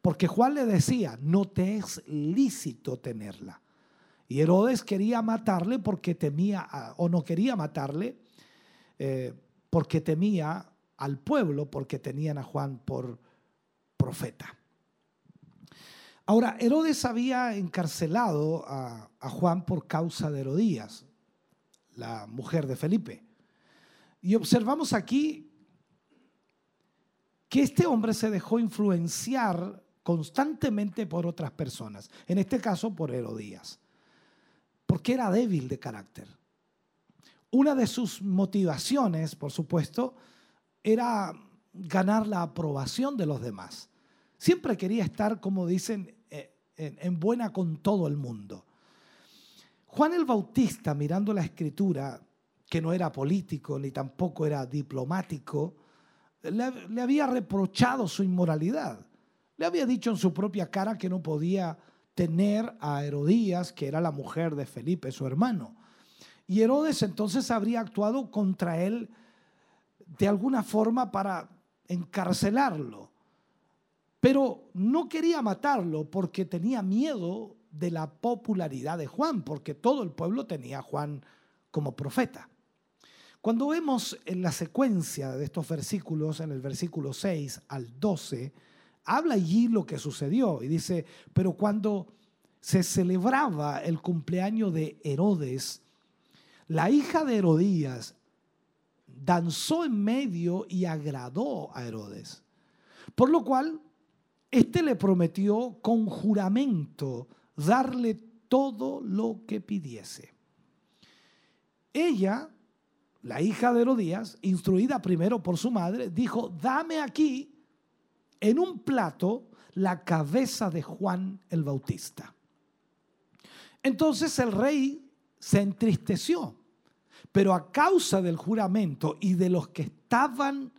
Porque Juan le decía, no te es lícito tenerla. Y Herodes quería matarle porque temía, o no quería matarle, eh, porque temía al pueblo, porque tenían a Juan por profeta. Ahora, Herodes había encarcelado a, Juan por causa de Herodías, la mujer de Felipe. Y observamos aquí que este hombre se dejó influenciar constantemente por otras personas, en este caso por Herodías, porque era débil de carácter. Una de sus motivaciones, por supuesto, era ganar la aprobación de los demás. Siempre quería estar, como dicen, eh, en buena con todo el mundo. Juan el Bautista, mirando la escritura, que no era político ni tampoco era diplomático, le, había reprochado su inmoralidad. Le había dicho en su propia cara que no podía tener a Herodías, que era la mujer de Felipe, su hermano. Y Herodes entonces habría actuado contra él de alguna forma para encarcelarlo. Pero no quería matarlo porque tenía miedo de la popularidad de Juan, porque todo el pueblo tenía a Juan como profeta. Cuando vemos en la secuencia de estos versículos, en el versículo 6 al 12, habla allí lo que sucedió y dice, pero cuando se celebraba el cumpleaños de Herodes, la hija de Herodías danzó en medio y agradó a Herodes. Por lo cual este le prometió con juramento darle todo lo que pidiese. Ella, la hija de Herodías, instruida primero por su madre, dijo, dame aquí en un plato la cabeza de Juan el Bautista. Entonces el rey se entristeció, pero a causa del juramento y de los que estaban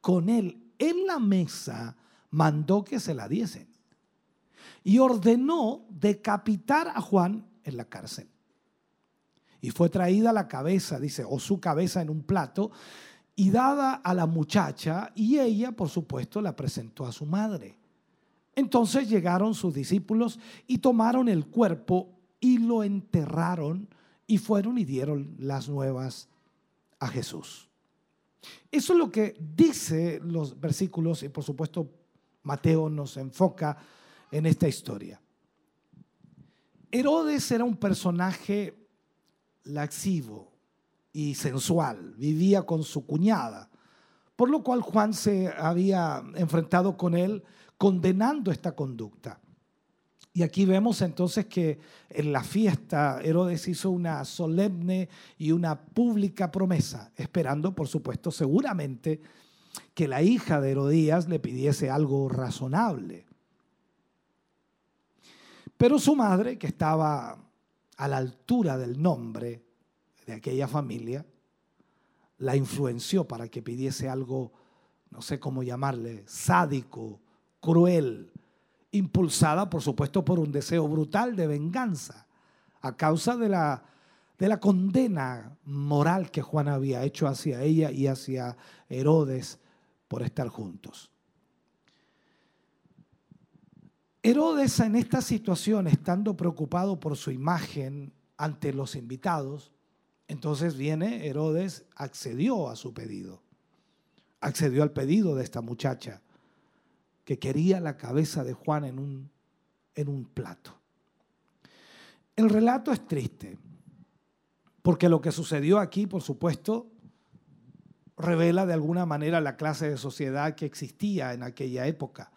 con él en la mesa, mandó que se la diesen y ordenó decapitar a Juan en la cárcel. Y fue traída la cabeza, dice, o su cabeza en un plato, y dada a la muchacha, y ella, por supuesto, la presentó a su madre. Entonces llegaron sus discípulos y tomaron el cuerpo y lo enterraron y fueron y dieron las nuevas a Jesús. Eso es lo que dice los versículos y por supuesto Mateo nos enfoca en esta historia. Herodes era un personaje laxivo y sensual, vivía con su cuñada, por lo cual Juan se había enfrentado con él condenando esta conducta. Y aquí vemos entonces que en la fiesta Herodes hizo una solemne y una pública promesa, esperando, por supuesto, seguramente que la hija de Herodías le pidiese algo razonable. Pero su madre, que estaba a la altura del nombre de aquella familia, la influenció para que pidiese algo, no sé cómo llamarle, sádico, cruel, impulsada por supuesto por un deseo brutal de venganza, a causa de la, de la condena moral que Juan había hecho hacia ella y hacia Herodes por estar juntos. Herodes en esta situación, estando preocupado por su imagen ante los invitados, entonces viene Herodes, accedió a su pedido, accedió al pedido de esta muchacha que quería la cabeza de Juan en un, en un plato. El relato es triste, porque lo que sucedió aquí, por supuesto, revela de alguna manera la clase de sociedad que existía en aquella época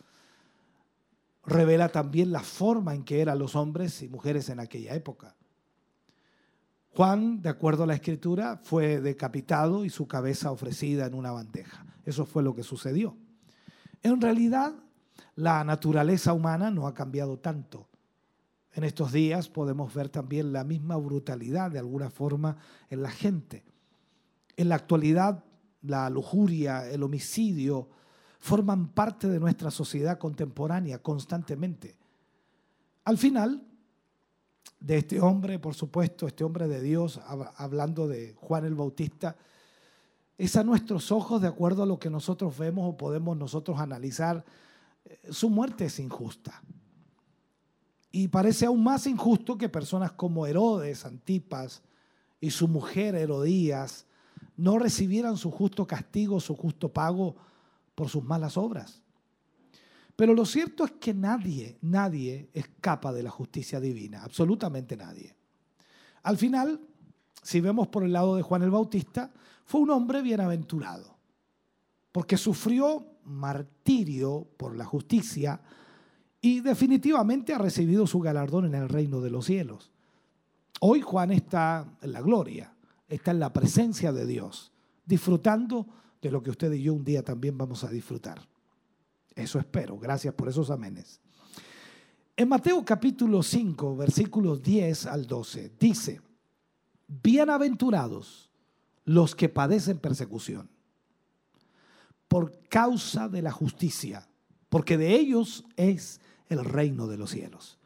revela también la forma en que eran los hombres y mujeres en aquella época. Juan, de acuerdo a la escritura, fue decapitado y su cabeza ofrecida en una bandeja. Eso fue lo que sucedió. En realidad, la naturaleza humana no ha cambiado tanto. En estos días podemos ver también la misma brutalidad de alguna forma en la gente. En la actualidad, la lujuria, el homicidio, forman parte de nuestra sociedad contemporánea constantemente. Al final, de este hombre, por supuesto, este hombre de Dios, hablando de Juan el Bautista, es a nuestros ojos, de acuerdo a lo que nosotros vemos o podemos nosotros analizar, eh, su muerte es injusta. Y parece aún más injusto que personas como Herodes, Antipas y su mujer Herodías no recibieran su justo castigo, su justo pago por sus malas obras. Pero lo cierto es que nadie, nadie escapa de la justicia divina, absolutamente nadie. Al final, si vemos por el lado de Juan el Bautista, fue un hombre bienaventurado, porque sufrió martirio por la justicia y definitivamente ha recibido su galardón en el reino de los cielos. Hoy Juan está en la gloria, está en la presencia de Dios, disfrutando de lo que usted y yo un día también vamos a disfrutar. Eso espero. Gracias por esos amenes. En Mateo capítulo 5, versículos 10 al 12, dice, bienaventurados los que padecen persecución por causa de la justicia, porque de ellos es el reino de los cielos.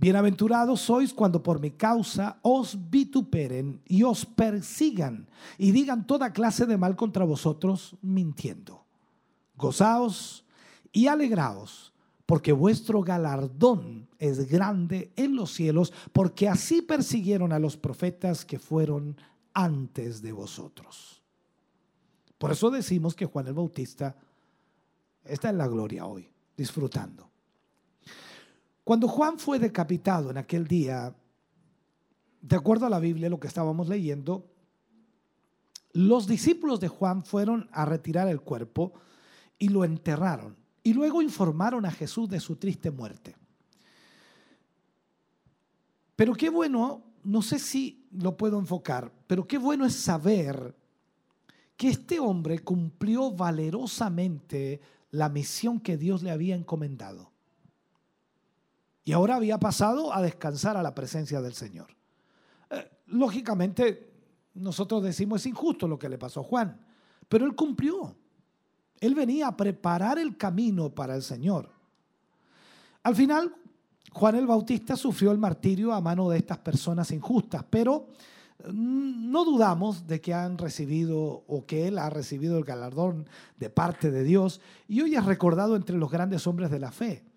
Bienaventurados sois cuando por mi causa os vituperen y os persigan y digan toda clase de mal contra vosotros mintiendo. Gozaos y alegraos, porque vuestro galardón es grande en los cielos, porque así persiguieron a los profetas que fueron antes de vosotros. Por eso decimos que Juan el Bautista está en la gloria hoy, disfrutando. Cuando Juan fue decapitado en aquel día, de acuerdo a la Biblia, lo que estábamos leyendo, los discípulos de Juan fueron a retirar el cuerpo y lo enterraron. Y luego informaron a Jesús de su triste muerte. Pero qué bueno, no sé si lo puedo enfocar, pero qué bueno es saber que este hombre cumplió valerosamente la misión que Dios le había encomendado. Y ahora había pasado a descansar a la presencia del Señor. Eh, lógicamente, nosotros decimos es injusto lo que le pasó a Juan, pero él cumplió. Él venía a preparar el camino para el Señor. Al final, Juan el Bautista sufrió el martirio a mano de estas personas injustas, pero mm, no dudamos de que han recibido o que él ha recibido el galardón de parte de Dios y hoy es recordado entre los grandes hombres de la fe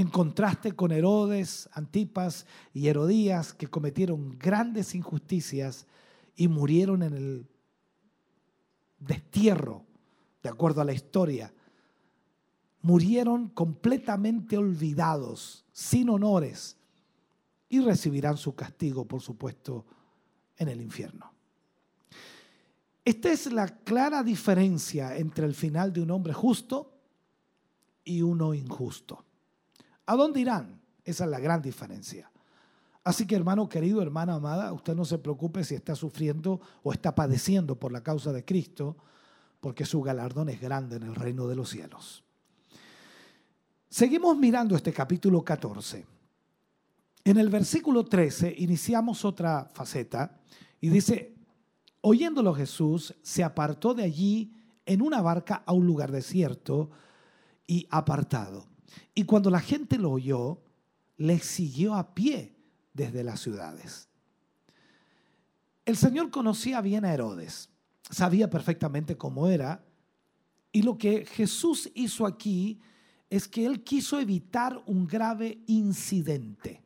en contraste con Herodes, Antipas y Herodías, que cometieron grandes injusticias y murieron en el destierro, de acuerdo a la historia. Murieron completamente olvidados, sin honores, y recibirán su castigo, por supuesto, en el infierno. Esta es la clara diferencia entre el final de un hombre justo y uno injusto. ¿A dónde irán? Esa es la gran diferencia. Así que hermano querido, hermana amada, usted no se preocupe si está sufriendo o está padeciendo por la causa de Cristo, porque su galardón es grande en el reino de los cielos. Seguimos mirando este capítulo 14. En el versículo 13 iniciamos otra faceta y dice, oyéndolo Jesús, se apartó de allí en una barca a un lugar desierto y apartado. Y cuando la gente lo oyó, le siguió a pie desde las ciudades. El Señor conocía bien a Herodes, sabía perfectamente cómo era, y lo que Jesús hizo aquí es que él quiso evitar un grave incidente,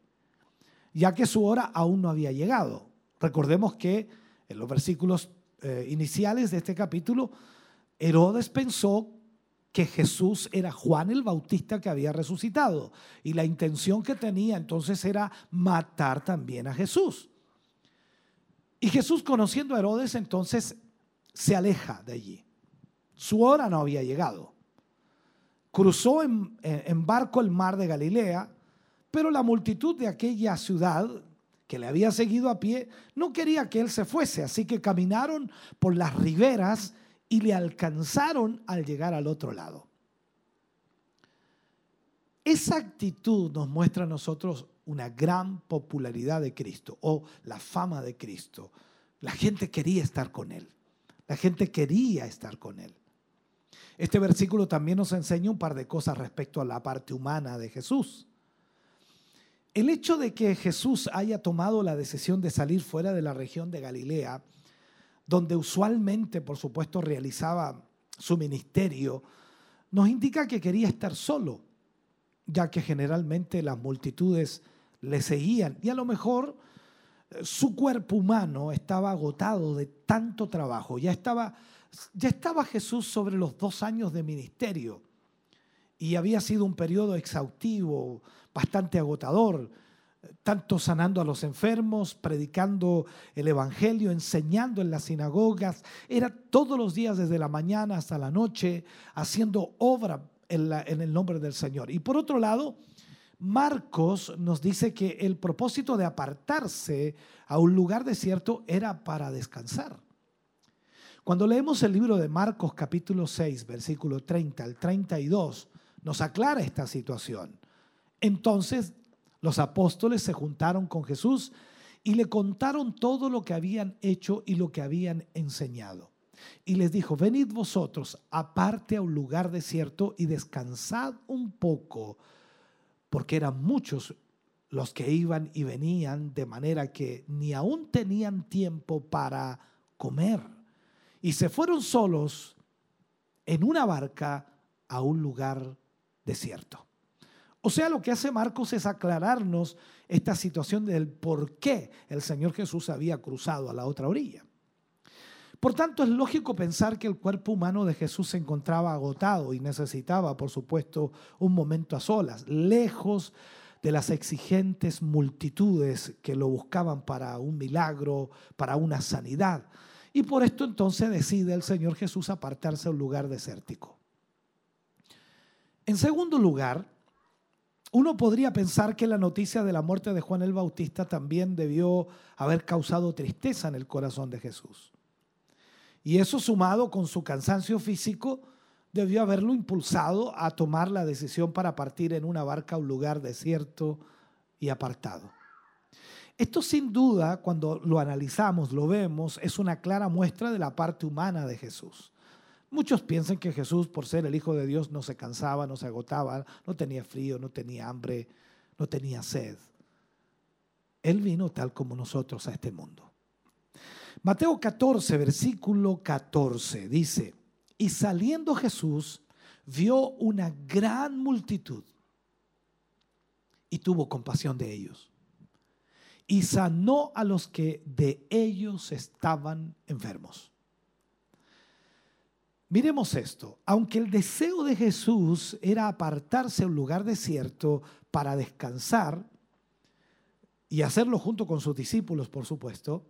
ya que su hora aún no había llegado. Recordemos que en los versículos eh, iniciales de este capítulo, Herodes pensó que Jesús era Juan el Bautista que había resucitado. Y la intención que tenía entonces era matar también a Jesús. Y Jesús, conociendo a Herodes, entonces se aleja de allí. Su hora no había llegado. Cruzó en, en barco el mar de Galilea, pero la multitud de aquella ciudad que le había seguido a pie no quería que él se fuese, así que caminaron por las riberas y le alcanzaron al llegar al otro lado. Esa actitud nos muestra a nosotros una gran popularidad de Cristo o la fama de Cristo. La gente quería estar con Él. La gente quería estar con Él. Este versículo también nos enseña un par de cosas respecto a la parte humana de Jesús. El hecho de que Jesús haya tomado la decisión de salir fuera de la región de Galilea donde usualmente, por supuesto, realizaba su ministerio, nos indica que quería estar solo, ya que generalmente las multitudes le seguían. Y a lo mejor eh, su cuerpo humano estaba agotado de tanto trabajo, ya estaba, ya estaba Jesús sobre los dos años de ministerio y había sido un periodo exhaustivo, bastante agotador tanto sanando a los enfermos, predicando el Evangelio, enseñando en las sinagogas. Era todos los días desde la mañana hasta la noche haciendo obra en, el nombre del Señor. Y por otro lado, Marcos nos dice que el propósito de apartarse a un lugar desierto era para descansar. Cuando leemos el libro de Marcos capítulo 6, versículo 30 al 32, nos aclara esta situación. Entonces los apóstoles se juntaron con Jesús y le contaron todo lo que habían hecho y lo que habían enseñado. Y les dijo, venid vosotros aparte a un lugar desierto y descansad un poco, porque eran muchos los que iban y venían, de manera que ni aún tenían tiempo para comer. Y se fueron solos en una barca a un lugar desierto. O sea, lo que hace Marcos es aclararnos esta situación del por qué el Señor Jesús había cruzado a la otra orilla. Por tanto, es lógico pensar que el cuerpo humano de Jesús se encontraba agotado y necesitaba, por supuesto, un momento a solas, lejos de las exigentes multitudes que lo buscaban para un milagro, para una sanidad. Y por esto entonces decide el Señor Jesús apartarse a un lugar desértico. En segundo lugar, uno podría pensar que la noticia de la muerte de Juan el Bautista también debió haber causado tristeza en el corazón de Jesús. Y eso sumado con su cansancio físico, debió haberlo impulsado a tomar la decisión para partir en una barca a un lugar desierto y apartado. Esto sin duda, cuando lo analizamos, lo vemos, es una clara muestra de la parte humana de Jesús. Muchos piensan que Jesús, por ser el Hijo de Dios, no se cansaba, no se agotaba, no tenía frío, no tenía hambre, no tenía sed. Él vino tal como nosotros a este mundo. Mateo 14, versículo 14 dice, y saliendo Jesús vio una gran multitud y tuvo compasión de ellos y sanó a los que de ellos estaban enfermos Miremos esto, aunque el deseo de Jesús era apartarse a un lugar desierto para descansar y hacerlo junto con sus discípulos, por supuesto,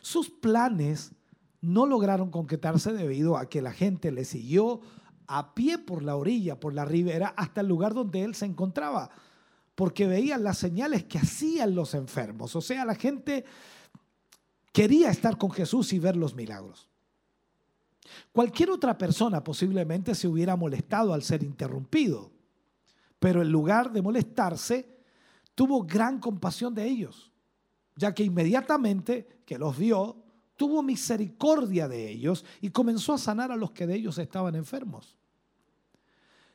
sus planes no lograron concretarse debido a que la gente le siguió a pie por la orilla, por la ribera, hasta el lugar donde él se encontraba, porque veían las señales que hacían los enfermos. O sea, la gente quería estar con Jesús y ver los milagros. Cualquier otra persona posiblemente se hubiera molestado al ser interrumpido, pero en lugar de molestarse, tuvo gran compasión de ellos, ya que inmediatamente que los vio, tuvo misericordia de ellos y comenzó a sanar a los que de ellos estaban enfermos.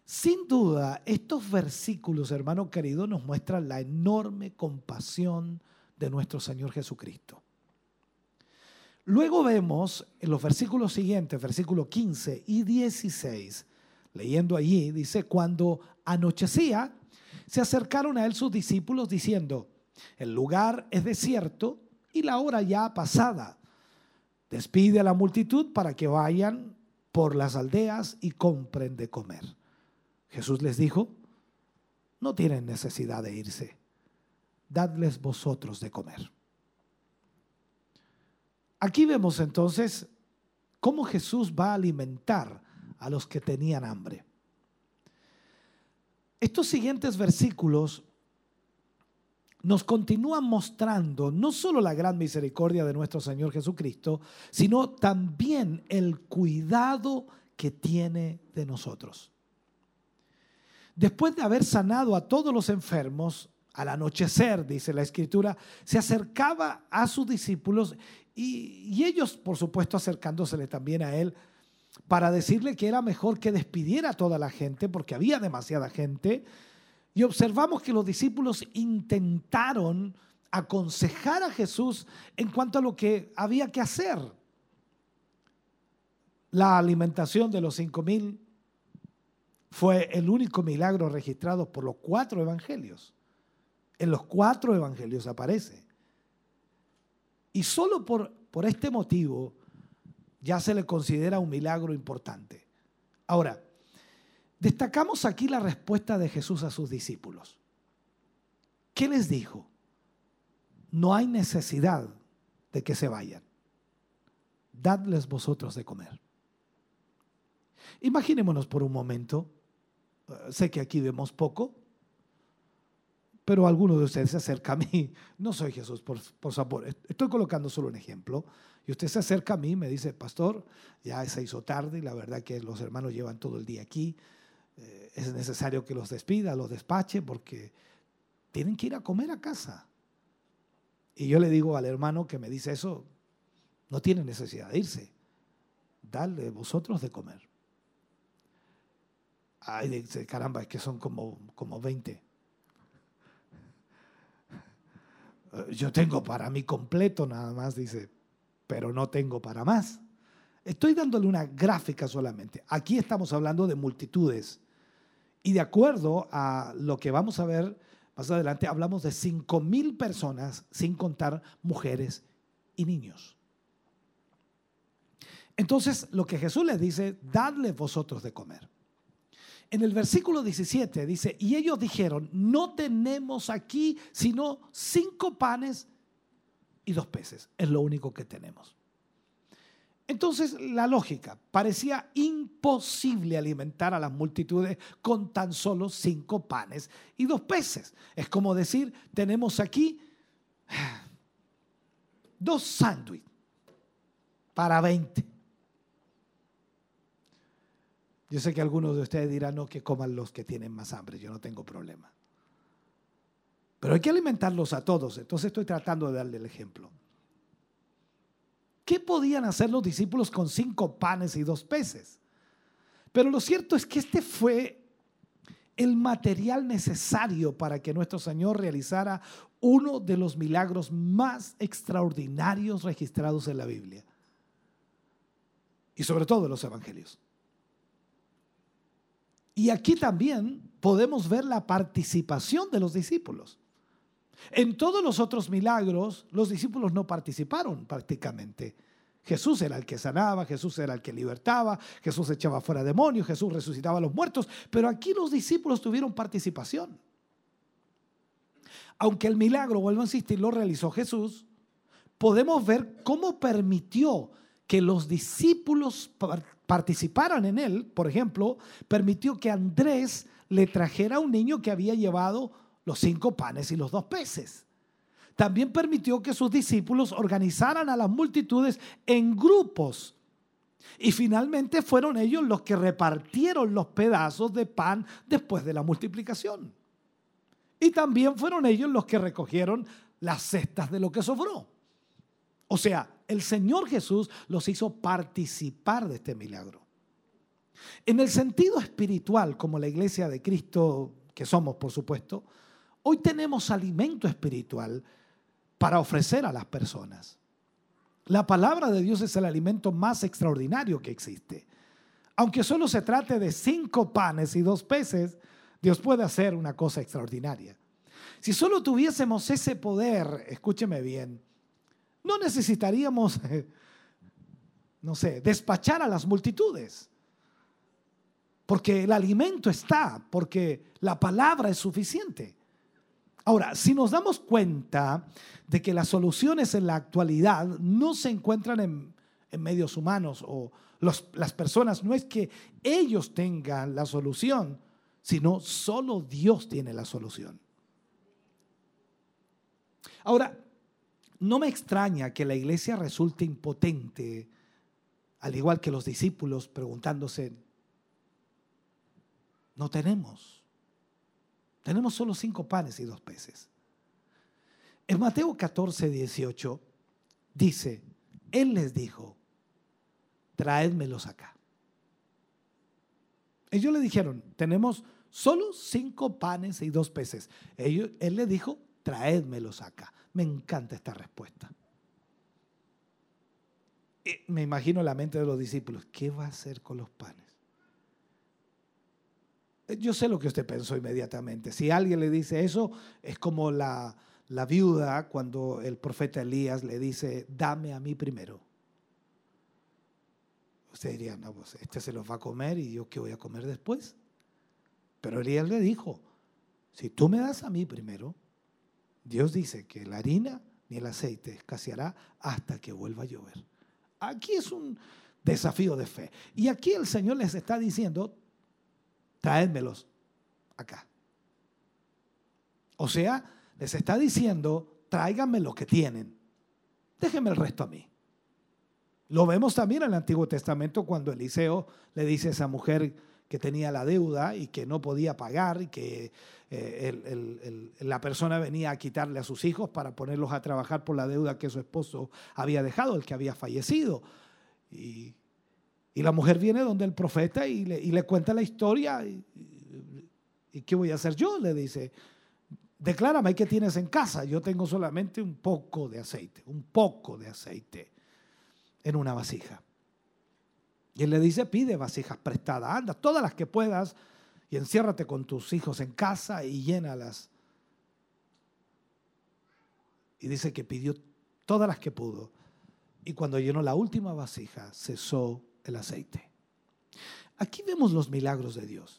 Sin duda, estos versículos, hermano querido, nos muestran la enorme compasión de nuestro Señor Jesucristo. Luego vemos en los versículos siguientes, versículos 15 y 16, leyendo allí, dice, cuando anochecía, se acercaron a él sus discípulos diciendo, el lugar es desierto y la hora ya pasada. Despide a la multitud para que vayan por las aldeas y compren de comer. Jesús les dijo, no tienen necesidad de irse, dadles vosotros de comer. Aquí vemos entonces cómo Jesús va a alimentar a los que tenían hambre. Estos siguientes versículos nos continúan mostrando no solo la gran misericordia de nuestro Señor Jesucristo, sino también el cuidado que tiene de nosotros. Después de haber sanado a todos los enfermos, al anochecer, dice la escritura, se acercaba a sus discípulos y, ellos, por supuesto, acercándosele también a él para decirle que era mejor que despidiera a toda la gente, porque había demasiada gente. Y observamos que los discípulos intentaron aconsejar a Jesús en cuanto a lo que había que hacer. La alimentación de los cinco mil fue el único milagro registrado por los cuatro evangelios. En los cuatro evangelios aparece. Y solo por, por este motivo ya se le considera un milagro importante. Ahora, destacamos aquí la respuesta de Jesús a sus discípulos. ¿Qué les dijo? No hay necesidad de que se vayan. Dadles vosotros de comer. Imaginémonos por un momento, eh, sé que aquí vemos poco, pero alguno de ustedes se acerca a mí. No soy Jesús, por, por favor. Estoy colocando solo un ejemplo. Y usted se acerca a mí me dice, pastor, ya se hizo tarde y la verdad que los hermanos llevan todo el día aquí. Eh, es necesario que los despida, los despache porque tienen que ir a comer a casa. Y yo le digo al hermano que me dice eso, no tiene necesidad de irse. Dale vosotros de comer. Ay, caramba, es que son como, como 20. Eh, yo tengo para mí completo nada más, dice, pero no tengo para más. Estoy dándole una gráfica solamente. Aquí estamos hablando de multitudes. Y de acuerdo a lo que vamos a ver más adelante, hablamos de 5 mil personas, sin contar mujeres y niños. Entonces, lo que Jesús les dice, dadle vosotros de comer. En el versículo 17 dice, y ellos dijeron, no tenemos aquí sino cinco panes y dos peces. Es lo único que tenemos. Entonces la lógica parecía imposible alimentar a las multitudes con tan solo cinco panes y dos peces. Es como decir, tenemos aquí dos sándwiches para 20. Yo sé que algunos de ustedes dirán, no, que coman los que tienen más hambre, yo no tengo problema. Pero hay que alimentarlos a todos, entonces estoy tratando de darle el ejemplo. ¿Qué podían hacer los discípulos con cinco panes y dos peces? Pero lo cierto es que este fue el material necesario para que nuestro Señor realizara uno de los milagros más extraordinarios registrados en la Biblia. Y sobre todo en los evangelios. Y aquí también podemos ver la participación de los discípulos. En todos los otros milagros, los discípulos no participaron prácticamente. Jesús era el que sanaba, Jesús era el que libertaba, Jesús echaba fuera demonios, Jesús resucitaba a los muertos, pero aquí los discípulos tuvieron participación. Aunque el milagro, vuelvo a insistir, lo realizó Jesús, podemos ver cómo permitió que los discípulos participaran en él, por ejemplo, permitió que Andrés le trajera a un niño que había llevado los cinco panes y los dos peces. También permitió que sus discípulos organizaran a las multitudes en grupos. Y finalmente fueron ellos los que repartieron los pedazos de pan después de la multiplicación. Y también fueron ellos los que recogieron las cestas de lo que sobró. O sea, el Señor Jesús los hizo participar de este milagro. En el sentido espiritual, como la iglesia de Cristo que somos, por supuesto, hoy tenemos alimento espiritual para ofrecer a las personas. La palabra de Dios es el alimento más extraordinario que existe. Aunque solo se trate de cinco panes y dos peces, Dios puede hacer una cosa extraordinaria. Si solo tuviésemos ese poder, escúcheme bien, no necesitaríamos, no sé, despachar a las multitudes. Porque el alimento está, porque la palabra es suficiente. Ahora, si nos damos cuenta de que las soluciones en la actualidad no se encuentran en, medios humanos o las personas, no es que ellos tengan la solución, sino solo Dios tiene la solución. Ahora, no me extraña que la iglesia resulte impotente, al igual que los discípulos preguntándose, no tenemos, tenemos solo cinco panes y dos peces. En Mateo 14, 18 dice, Él les dijo, traédmelos acá. Ellos le dijeron, tenemos solo cinco panes y dos peces. él le dijo, traédmelos acá. Me encanta esta respuesta. me imagino la mente de los discípulos, ¿qué va a hacer con los panes? Eh, yo sé lo que usted pensó inmediatamente. Si alguien le dice eso, es como la, la viuda cuando el profeta Elías le dice, dame a mí primero. Usted diría, no, pues este se los va a comer y yo qué voy a comer después. Pero Elías le dijo, si tú me das a mí primero, Dios dice que la harina ni el aceite escaseará hasta que vuelva a llover. Aquí es un desafío de fe. Y aquí el Señor les está diciendo, traédmelos acá. O sea, les está diciendo, tráiganme lo que tienen. Déjenme el resto a mí. Lo vemos también en el Antiguo Testamento cuando Eliseo le dice a esa mujer que tenía la deuda y que no podía pagar y que eh, la persona venía a quitarle a sus hijos para ponerlos a trabajar por la deuda que su esposo había dejado, el que había fallecido. Y, la mujer viene donde el profeta y le, cuenta la historia. Y, y, qué voy a hacer yo? Le dice, declárame qué tienes en casa. Yo tengo solamente un poco de aceite, un poco de aceite en una vasija. Y él le dice, pide vasijas prestadas, anda, todas las que puedas, y enciérrate con tus hijos en casa y llénalas. Y dice que pidió todas las que pudo. Y cuando llenó la última vasija, cesó el aceite. Aquí vemos los milagros de Dios.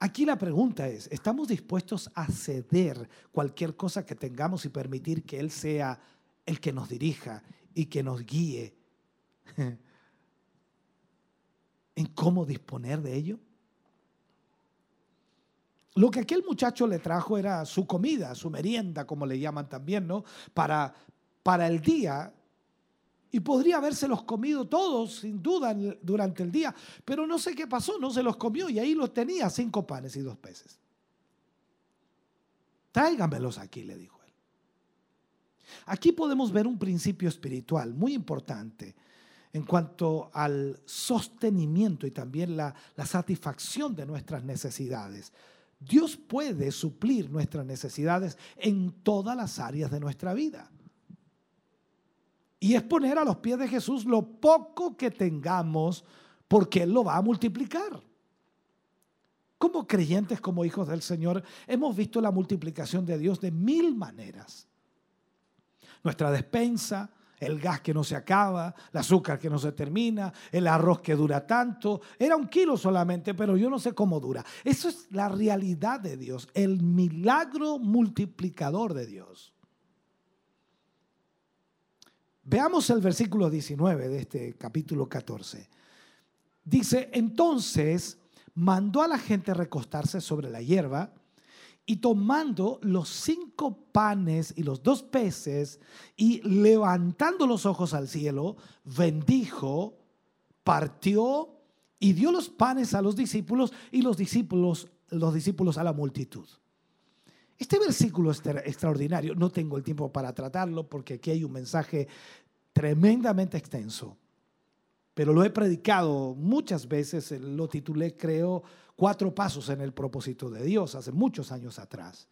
Aquí la pregunta es, ¿estamos dispuestos a ceder cualquier cosa que tengamos y permitir que Él sea el que nos dirija y que nos guíe en cómo disponer de ello? Lo que aquel muchacho le trajo era su comida, su merienda, como le llaman también, ¿no? Para, para el día. Y podría habérselos comido todos, sin duda, durante el día. Pero no sé qué pasó, no se los comió y ahí los tenía, cinco panes y dos peces. Tráigamelos aquí, le dijo él. Aquí podemos ver un principio espiritual muy importante en cuanto al sostenimiento y también la, satisfacción de nuestras necesidades. Dios puede suplir nuestras necesidades en todas las áreas de nuestra vida. Y es poner a los pies de Jesús lo poco que tengamos, porque Él lo va a multiplicar. Como creyentes, como hijos del Señor, hemos visto la multiplicación de Dios de mil maneras. Nuestra despensa, el gas que no se acaba, el azúcar que no se termina, el arroz que dura tanto. Era un kilo solamente, pero yo no sé cómo dura. Eso es la realidad de Dios, el milagro multiplicador de Dios. Veamos el versículo 19 de este capítulo 14. Dice, entonces mandó a la gente recostarse sobre la hierba y tomando los cinco panes y los dos peces y levantando los ojos al cielo, bendijo, partió y dio los panes a los discípulos y los discípulos los discípulos a la multitud. Este versículo es extraordinario. No tengo el tiempo para tratarlo porque aquí hay un mensaje tremendamente extenso. Pero lo he predicado muchas veces, lo titulé, creo, Cuatro Pasos en el propósito de Dios, hace muchos años atrás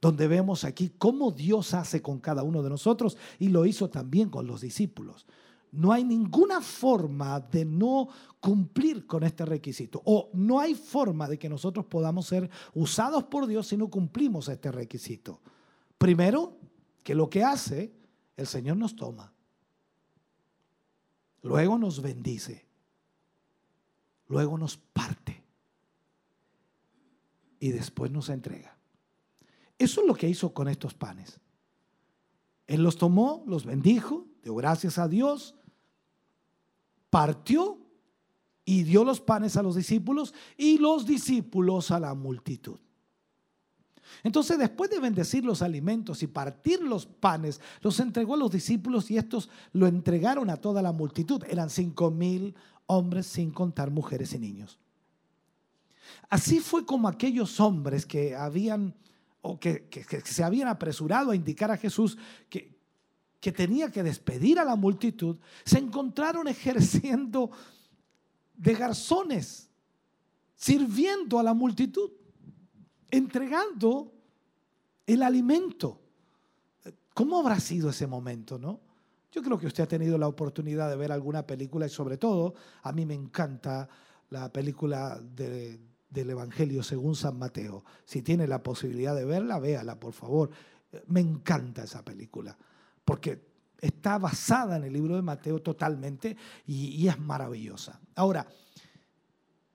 donde vemos aquí cómo Dios hace con cada uno de nosotros y lo hizo también con los discípulos. No hay ninguna forma de no cumplir con este requisito o no hay forma de que nosotros podamos ser usados por Dios si no cumplimos este requisito. Primero, que lo que hace, el Señor nos toma. Luego nos bendice. Luego nos parte. Y después nos entrega. Eso es lo que hizo con estos panes. Él los tomó, los bendijo, dio gracias a Dios, partió y dio los panes a los discípulos y los discípulos a la multitud. Entonces, después de bendecir los alimentos y partir los panes, los entregó a los discípulos y estos lo entregaron a toda la multitud. Eran cinco mil hombres sin contar mujeres y niños. Así fue como aquellos hombres que habían o que, se habían apresurado a indicar a Jesús que, que tenía que despedir a la multitud, se encontraron ejerciendo de garzones, sirviendo a la multitud, entregando el alimento. ¿Cómo habrá sido ese momento, no? Yo creo que usted ha tenido la oportunidad de ver alguna película y sobre todo a mí me encanta la película de, del Evangelio según San Mateo. Si tiene la posibilidad de verla, véala, por favor. Me encanta esa película, porque está basada en el libro de Mateo totalmente y, es maravillosa. Ahora,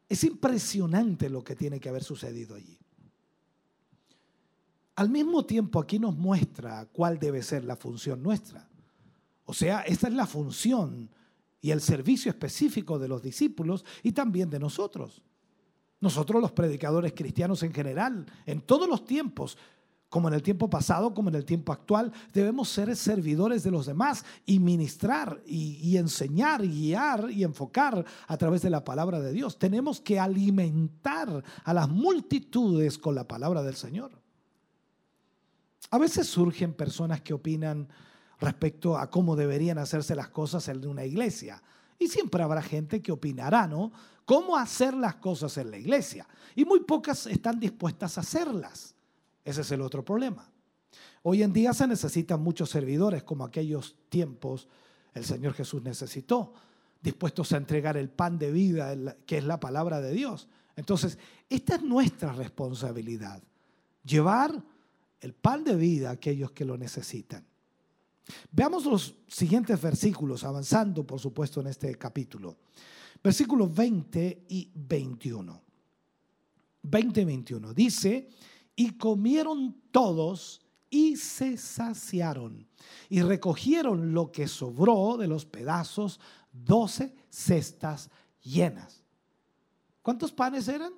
es impresionante lo que tiene que haber sucedido allí. Al mismo tiempo, aquí nos muestra cuál debe ser la función nuestra. O sea, esta es la función y el servicio específico de los discípulos y también de nosotros. Nosotros los predicadores cristianos en general, en todos los tiempos, como en el tiempo pasado, como en el tiempo actual, debemos ser servidores de los demás y ministrar y, enseñar guiar y enfocar a través de la palabra de Dios. Tenemos que alimentar a las multitudes con la palabra del Señor. A veces surgen personas que opinan respecto a cómo deberían hacerse las cosas en una iglesia. Y siempre habrá gente que opinará, ¿no? Cómo hacer las cosas en la iglesia. Y muy pocas están dispuestas a hacerlas. Ese es el otro problema. Hoy en día se necesitan muchos servidores como aquellos tiempos el Señor Jesús necesitó, dispuestos a entregar el pan de vida, que es la palabra de Dios. Entonces, esta es nuestra responsabilidad, llevar el pan de vida a aquellos que lo necesitan. Veamos los siguientes versículos, avanzando, por supuesto, en este capítulo. Versículos 20 y 21. 20 y 21. Dice, y comieron todos y se saciaron y recogieron lo que sobró de los pedazos, doce cestas llenas. ¿Cuántos panes eran?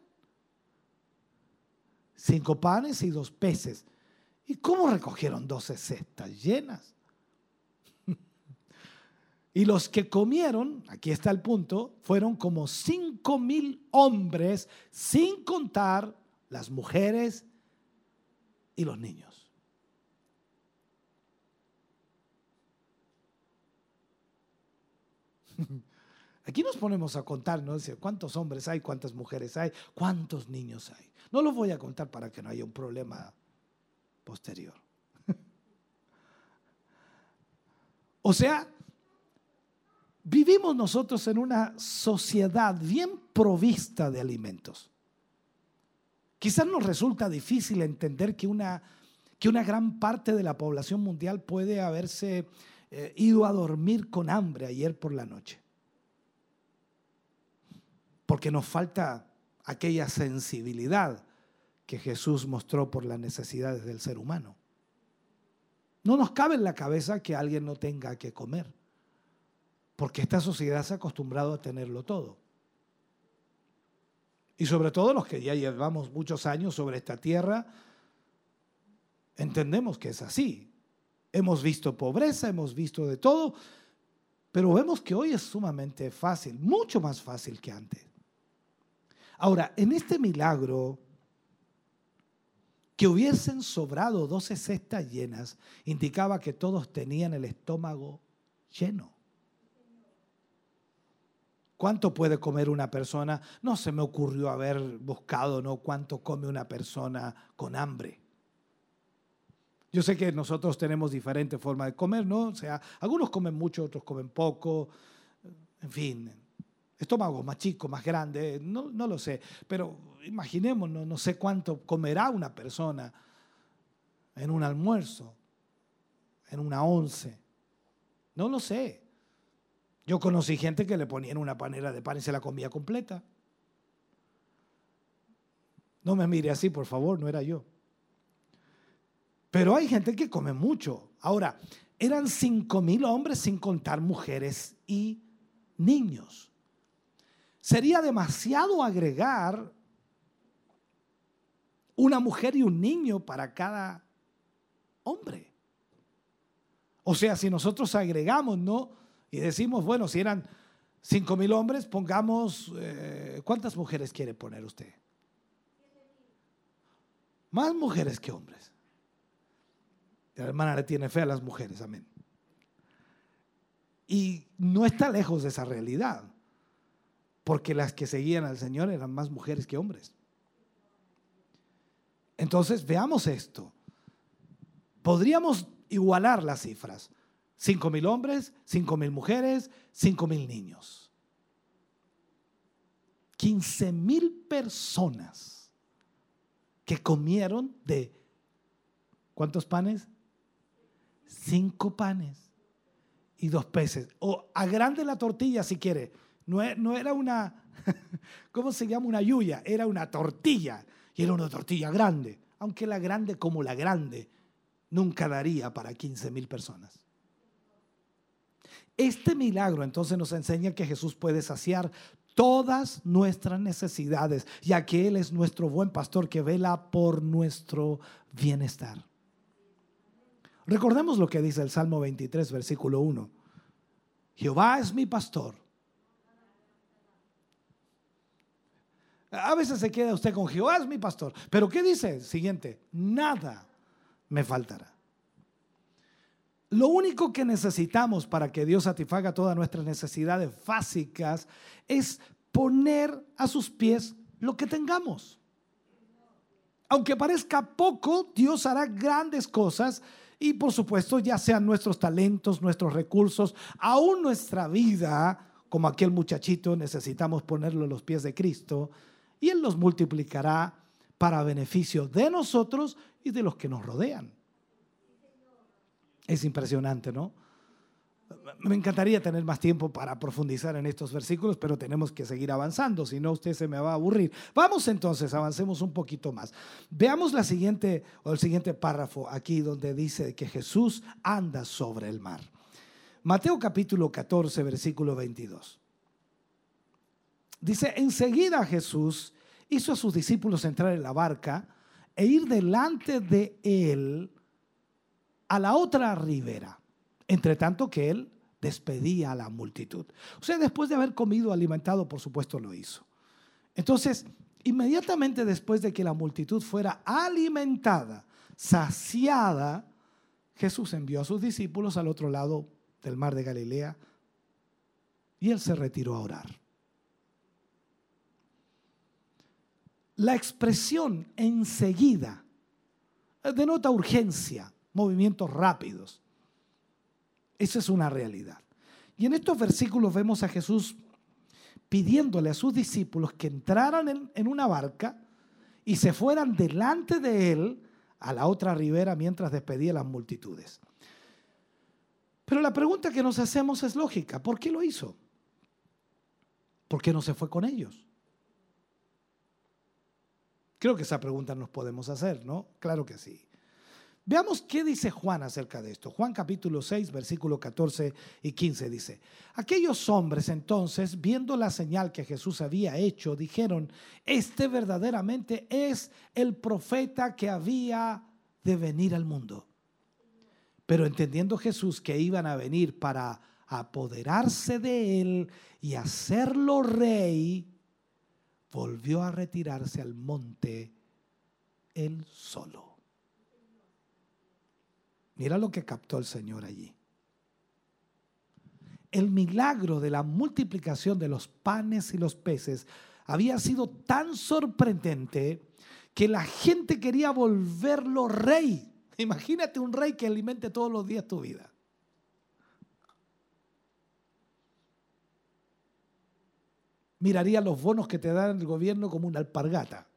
Cinco panes y dos peces. ¿Y cómo recogieron doce cestas llenas? Y los que comieron, aquí está el punto, fueron como cinco mil hombres, sin contar las mujeres y los niños. Aquí nos ponemos a contar, ¿no? ¿Cuántos hombres hay? ¿Cuántas mujeres hay? ¿Cuántos niños hay? No los voy a contar para que no haya un problema posterior. o sea, vivimos nosotros en una sociedad bien provista de alimentos. Quizás nos resulta difícil entender que una, que una gran parte de la población mundial puede haberse eh, ido a dormir con hambre ayer por la noche. Porque nos falta aquella sensibilidad que Jesús mostró por las necesidades del ser humano. No nos cabe en la cabeza que alguien no tenga que comer porque esta sociedad se ha acostumbrado a tenerlo todo. Y sobre todo los que ya llevamos muchos años sobre esta tierra, entendemos que es así. Hemos visto pobreza, hemos visto de todo, pero vemos que hoy es sumamente fácil, mucho más fácil que antes. Ahora, en este milagro Que hubiesen sobrado doce cestas llenas indicaba que todos tenían el estómago lleno. ¿Cuánto puede comer una persona? No se me ocurrió haber buscado, ¿no? ¿Cuánto come una persona con hambre? Yo sé que nosotros tenemos diferentes formas de comer, ¿no? O sea, algunos comen mucho, otros comen poco, en fin, estómago más chico, más grande, no, no lo sé, pero imaginemos, no sé cuánto comerá una persona en un almuerzo, en una once, no lo sé. Yo conocí gente que le ponían una panera de pan y se la comía completa. No me mire así, por favor, no era yo. Pero hay gente que come mucho. Ahora, eran cinco mil hombres sin contar mujeres y niños. Sería demasiado agregar una mujer y un niño para cada hombre. O sea, si nosotros agregamos, ¿no? Y decimos, bueno, si eran cinco mil hombres, pongamos, eh, ¿cuántas mujeres quiere poner usted? Más mujeres que hombres. La hermana le tiene fe a las mujeres, amén. Y no está lejos de esa realidad, porque las que seguían al Señor eran más mujeres que hombres. Entonces, veamos esto. Podríamos igualar las cifras. Cinco mil hombres, cinco mil mujeres, cinco mil niños. Quince mil personas que comieron de ¿cuántos panes? Cinco panes y dos peces. O agrande la tortilla si quiere. No, e, no era una, ¿cómo se llama? Una yuya, era una tortilla. Y era una tortilla grande. Aunque la grande como la grande nunca daría para 15 mil personas. Este milagro entonces nos enseña que Jesús puede saciar todas nuestras necesidades, ya que Él es nuestro buen pastor que vela por nuestro bienestar. Recordemos lo que dice el Salmo 23, versículo 1. Jehová es mi pastor. A veces se queda usted con Jehová es mi pastor. Pero ¿qué dice? Siguiente, nada me faltará. Lo único que necesitamos para que Dios satisfaga todas nuestras necesidades básicas es poner a sus pies lo que tengamos. Aunque parezca poco, Dios hará grandes cosas y por supuesto ya sean nuestros talentos, nuestros recursos, aún nuestra vida, como aquel muchachito, necesitamos ponerlo a los pies de Cristo y Él los multiplicará para beneficio de nosotros y de los que nos rodean. Es impresionante, ¿no? Me encantaría tener más tiempo para profundizar en estos versículos, pero tenemos que seguir avanzando, si no usted se me va a aburrir. Vamos entonces, avancemos un poquito más. Veamos la siguiente o el siguiente párrafo aquí donde dice que Jesús anda sobre el mar. Mateo capítulo 14, versículo 22. Dice, enseguida Jesús hizo a sus discípulos entrar en la barca e ir delante de él a la otra ribera, entre tanto que él despedía a la multitud. O sea, después de haber comido, alimentado, por supuesto lo hizo. Entonces, inmediatamente después de que la multitud fuera alimentada, saciada, Jesús envió a sus discípulos al otro lado del mar de Galilea y él se retiró a orar. La expresión enseguida denota urgencia, movimientos rápidos. Esa es una realidad. Y en estos versículos vemos a Jesús pidiéndole a sus discípulos que entraran en, una barca y se fueran delante de él a la otra ribera mientras despedía a las multitudes. Pero la pregunta que nos hacemos es lógica. ¿Por qué lo hizo? ¿Por qué no se fue con ellos? Creo que esa pregunta nos podemos hacer, ¿no? Claro que sí. Veamos qué dice Juan acerca de esto. Juan capítulo 6, versículo 14 y 15 dice, aquellos hombres entonces, viendo la señal que Jesús había hecho, dijeron, este verdaderamente es el profeta que había de venir al mundo. Pero entendiendo Jesús que iban a venir para apoderarse de él y hacerlo rey, volvió a retirarse al monte él solo. Mira lo que captó el Señor allí. El milagro de la multiplicación de los panes y los peces había sido tan sorprendente que la gente quería volverlo rey. Imagínate un rey que alimente todos los días tu vida. Miraría los bonos que te dan el gobierno como una alpargata.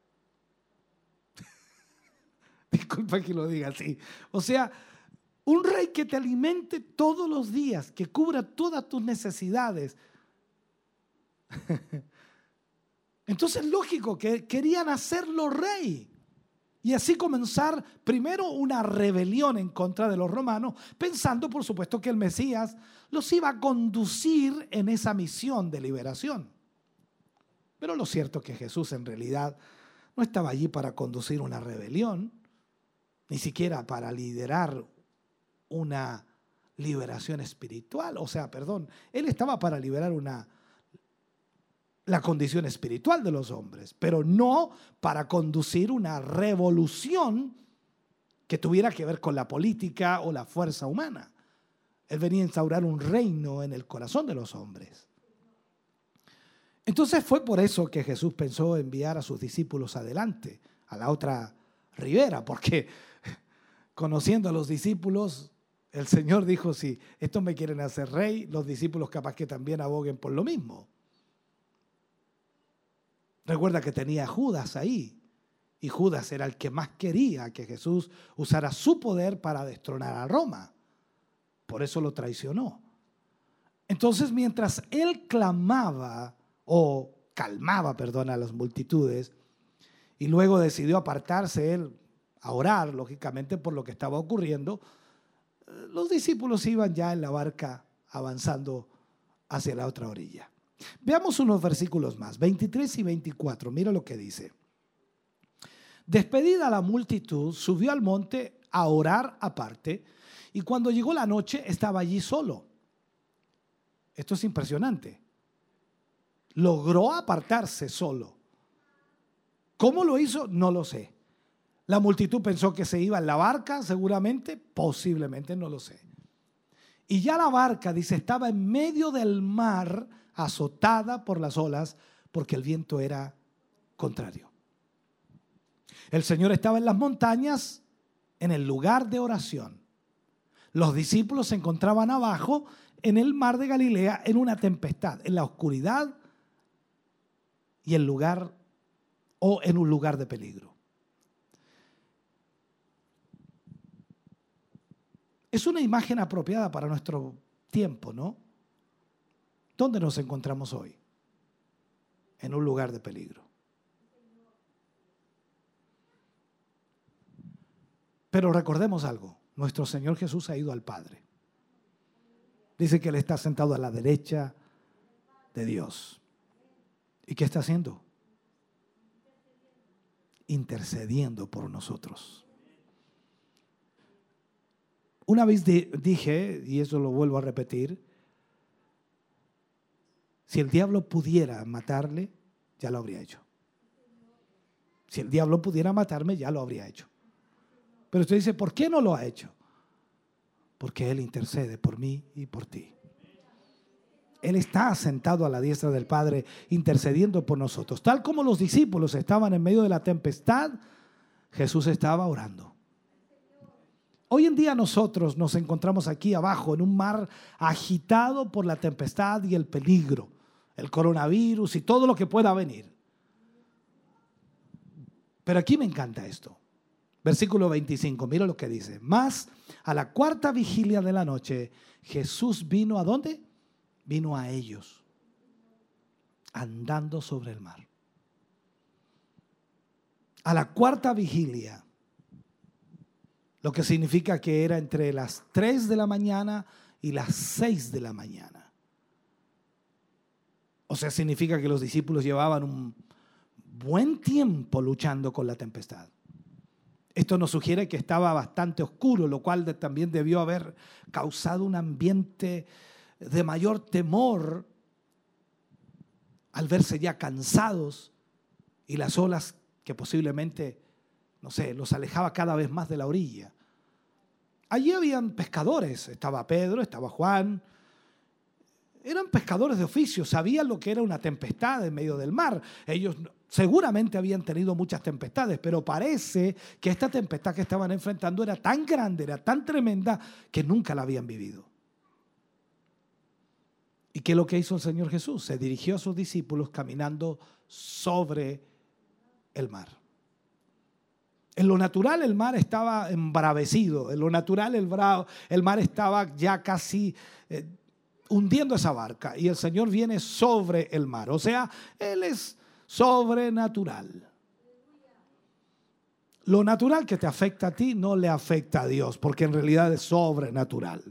Disculpa que lo diga así. O sea, un rey que te alimente todos los días, que cubra todas tus necesidades. Entonces, lógico que querían hacerlo rey. Y así comenzar primero una rebelión en contra de los romanos, pensando por supuesto que el Mesías los iba a conducir en esa misión de liberación. Pero lo cierto es que Jesús en realidad no estaba allí para conducir una rebelión, ni siquiera para liderar una liberación espiritual. O sea, perdón, Él estaba para liberar una la condición espiritual de los hombres, pero no para conducir una revolución que tuviera que ver con la política o la fuerza humana. Él venía a instaurar un reino en el corazón de los hombres. Entonces fue por eso que Jesús pensó enviar a sus discípulos adelante, a la otra ribera, porque conociendo a los discípulos, el Señor dijo, si estos me quieren hacer rey, los discípulos capaz que también aboguen por lo mismo. Recuerda que tenía Judas ahí. Y Judas era el que más quería que Jesús usara su poder para destronar a Roma. Por eso lo traicionó. Entonces, mientras él clamaba o calmaba, perdón, a las multitudes, y luego decidió apartarse él a orar, lógicamente, por lo que estaba ocurriendo, los discípulos iban ya en la barca avanzando hacia la otra orilla. Veamos unos versículos más, 23 y 24. Mira lo que dice. Despedida la multitud, subió al monte a orar aparte y cuando llegó la noche estaba allí solo. Esto es impresionante. Logró apartarse solo. ¿Cómo lo hizo? No lo sé. La multitud pensó que se iba en la barca, seguramente, posiblemente, no lo sé. Y ya la barca, dice, estaba en medio del mar azotada por las olas porque el viento era contrario. El Señor estaba en las montañas, en el lugar de oración. Los discípulos se encontraban abajo en el mar de Galilea en una tempestad, en la oscuridad y en lugar o en un lugar de peligro. Es una imagen apropiada para nuestro tiempo, ¿no? ¿Dónde nos encontramos hoy? En un lugar de peligro. Pero recordemos algo, nuestro Señor Jesús ha ido al Padre. Dice que Él está sentado a la derecha de Dios. ¿Y qué está haciendo? Intercediendo por nosotros. Una vez dije, y eso lo vuelvo a repetir, si el diablo pudiera matarle, ya lo habría hecho. Si el diablo pudiera matarme, ya lo habría hecho. Pero usted dice, ¿por qué no lo ha hecho? Porque Él intercede por mí y por ti. Él está sentado a la diestra del Padre intercediendo por nosotros. Tal como los discípulos estaban en medio de la tempestad, Jesús estaba orando. Hoy en día nosotros nos encontramos aquí abajo en un mar agitado por la tempestad y el peligro el coronavirus y todo lo que pueda venir. Pero aquí me encanta esto. Versículo 25, mira lo que dice. Más a la cuarta vigilia de la noche, Jesús vino a dónde? Vino a ellos, andando sobre el mar. A la cuarta vigilia, lo que significa que era entre las 3 de la mañana y las 6 de la mañana. O sea, significa que los discípulos llevaban un buen tiempo luchando con la tempestad. Esto nos sugiere que estaba bastante oscuro, lo cual también debió haber causado un ambiente de mayor temor al verse ya cansados y las olas que posiblemente, no sé, los alejaba cada vez más de la orilla. allí habían pescadores, estaba Pedro, estaba Juan, eran pescadores de oficio, sabían lo que era una tempestad en medio del mar. Ellos seguramente habían tenido muchas tempestades, pero parece que esta tempestad que estaban enfrentando era tan grande, era tan tremenda, que nunca la habían vivido. ¿Y qué es lo que hizo el Señor Jesús? Se dirigió a sus discípulos caminando sobre el mar. En lo natural el mar estaba embravecido, en lo natural el, el mar estaba ya casi eh, hundiendo esa barca y el Señor viene sobre el mar. O sea, Él es sobrenatural. Lo natural que te afecta a ti no le afecta a Dios, porque en realidad es sobrenatural.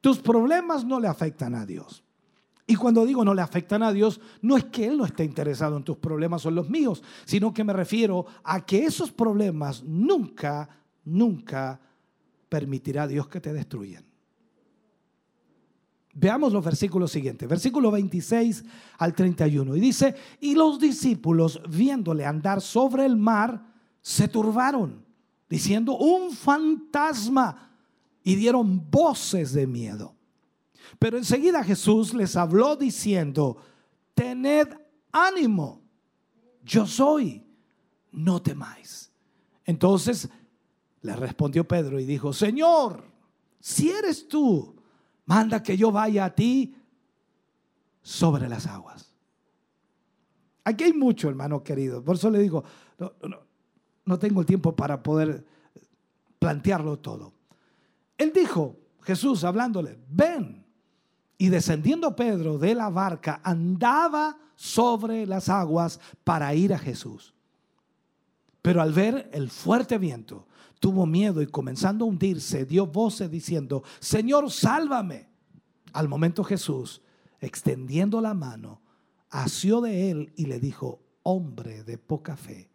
Tus problemas no le afectan a Dios. Y cuando digo no le afectan a Dios, no es que Él no esté interesado en tus problemas o en los míos, sino que me refiero a que esos problemas nunca, nunca permitirá a Dios que te destruyan. Veamos los versículos siguientes, versículo 26 al 31. Y dice, y los discípulos viéndole andar sobre el mar, se turbaron, diciendo, un fantasma y dieron voces de miedo. Pero enseguida Jesús les habló diciendo, tened ánimo, yo soy, no temáis. Entonces le respondió Pedro y dijo, Señor, si eres tú, manda que yo vaya a ti sobre las aguas. Aquí hay mucho, hermano querido. Por eso le digo, no, no tengo el tiempo para poder plantearlo todo. Él dijo, Jesús hablándole, ven. Y descendiendo Pedro de la barca, andaba sobre las aguas para ir a Jesús. Pero al ver el fuerte viento, tuvo miedo y comenzando a hundirse, dio voces diciendo, Señor, sálvame. Al momento Jesús, extendiendo la mano, asió de él y le dijo, hombre de poca fe,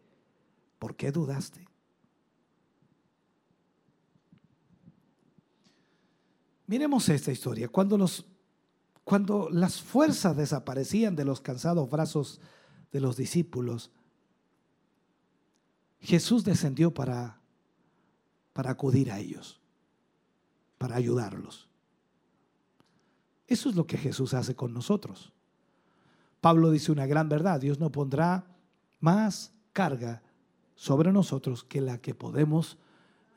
¿por qué dudaste? Miremos esta historia. Cuando, los, cuando las fuerzas desaparecían de los cansados brazos de los discípulos, Jesús descendió para, para acudir a ellos, para ayudarlos. Eso es lo que Jesús hace con nosotros. Pablo dice una gran verdad, Dios no pondrá más carga sobre nosotros que la que podemos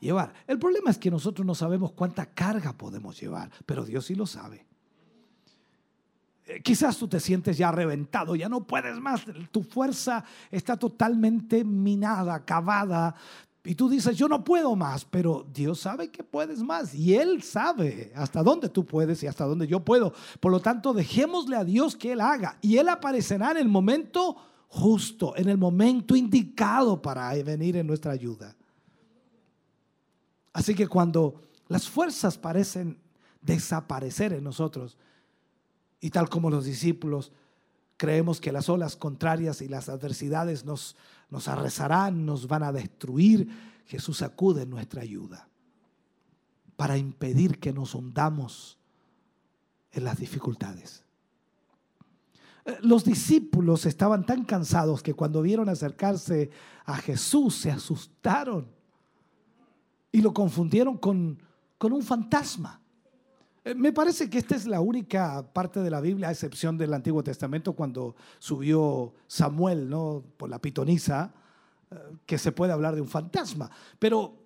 llevar. El problema es que nosotros no sabemos cuánta carga podemos llevar, pero Dios sí lo sabe. Eh, quizás tú te sientes ya reventado, ya no puedes más, tu fuerza está totalmente minada, acabada, y tú dices, yo no puedo más, pero Dios sabe que puedes más y Él sabe hasta dónde tú puedes y hasta dónde yo puedo. Por lo tanto, dejémosle a Dios que Él haga y Él aparecerá en el momento justo, en el momento indicado para venir en nuestra ayuda. Así que cuando las fuerzas parecen desaparecer en nosotros, y tal como los discípulos creemos que las olas contrarias y las adversidades nos, nos nos van a destruir, Jesús acude en nuestra ayuda para impedir que nos hundamos en las dificultades. Eh, los discípulos estaban tan cansados que cuando vieron acercarse a Jesús se asustaron y lo confundieron con, con un fantasma. Eh, me parece que esta es la única parte de la Biblia, a excepción del Antiguo Testamento, cuando subió Samuel ¿no? por la pitonisa, eh, que se puede hablar de un fantasma. Pero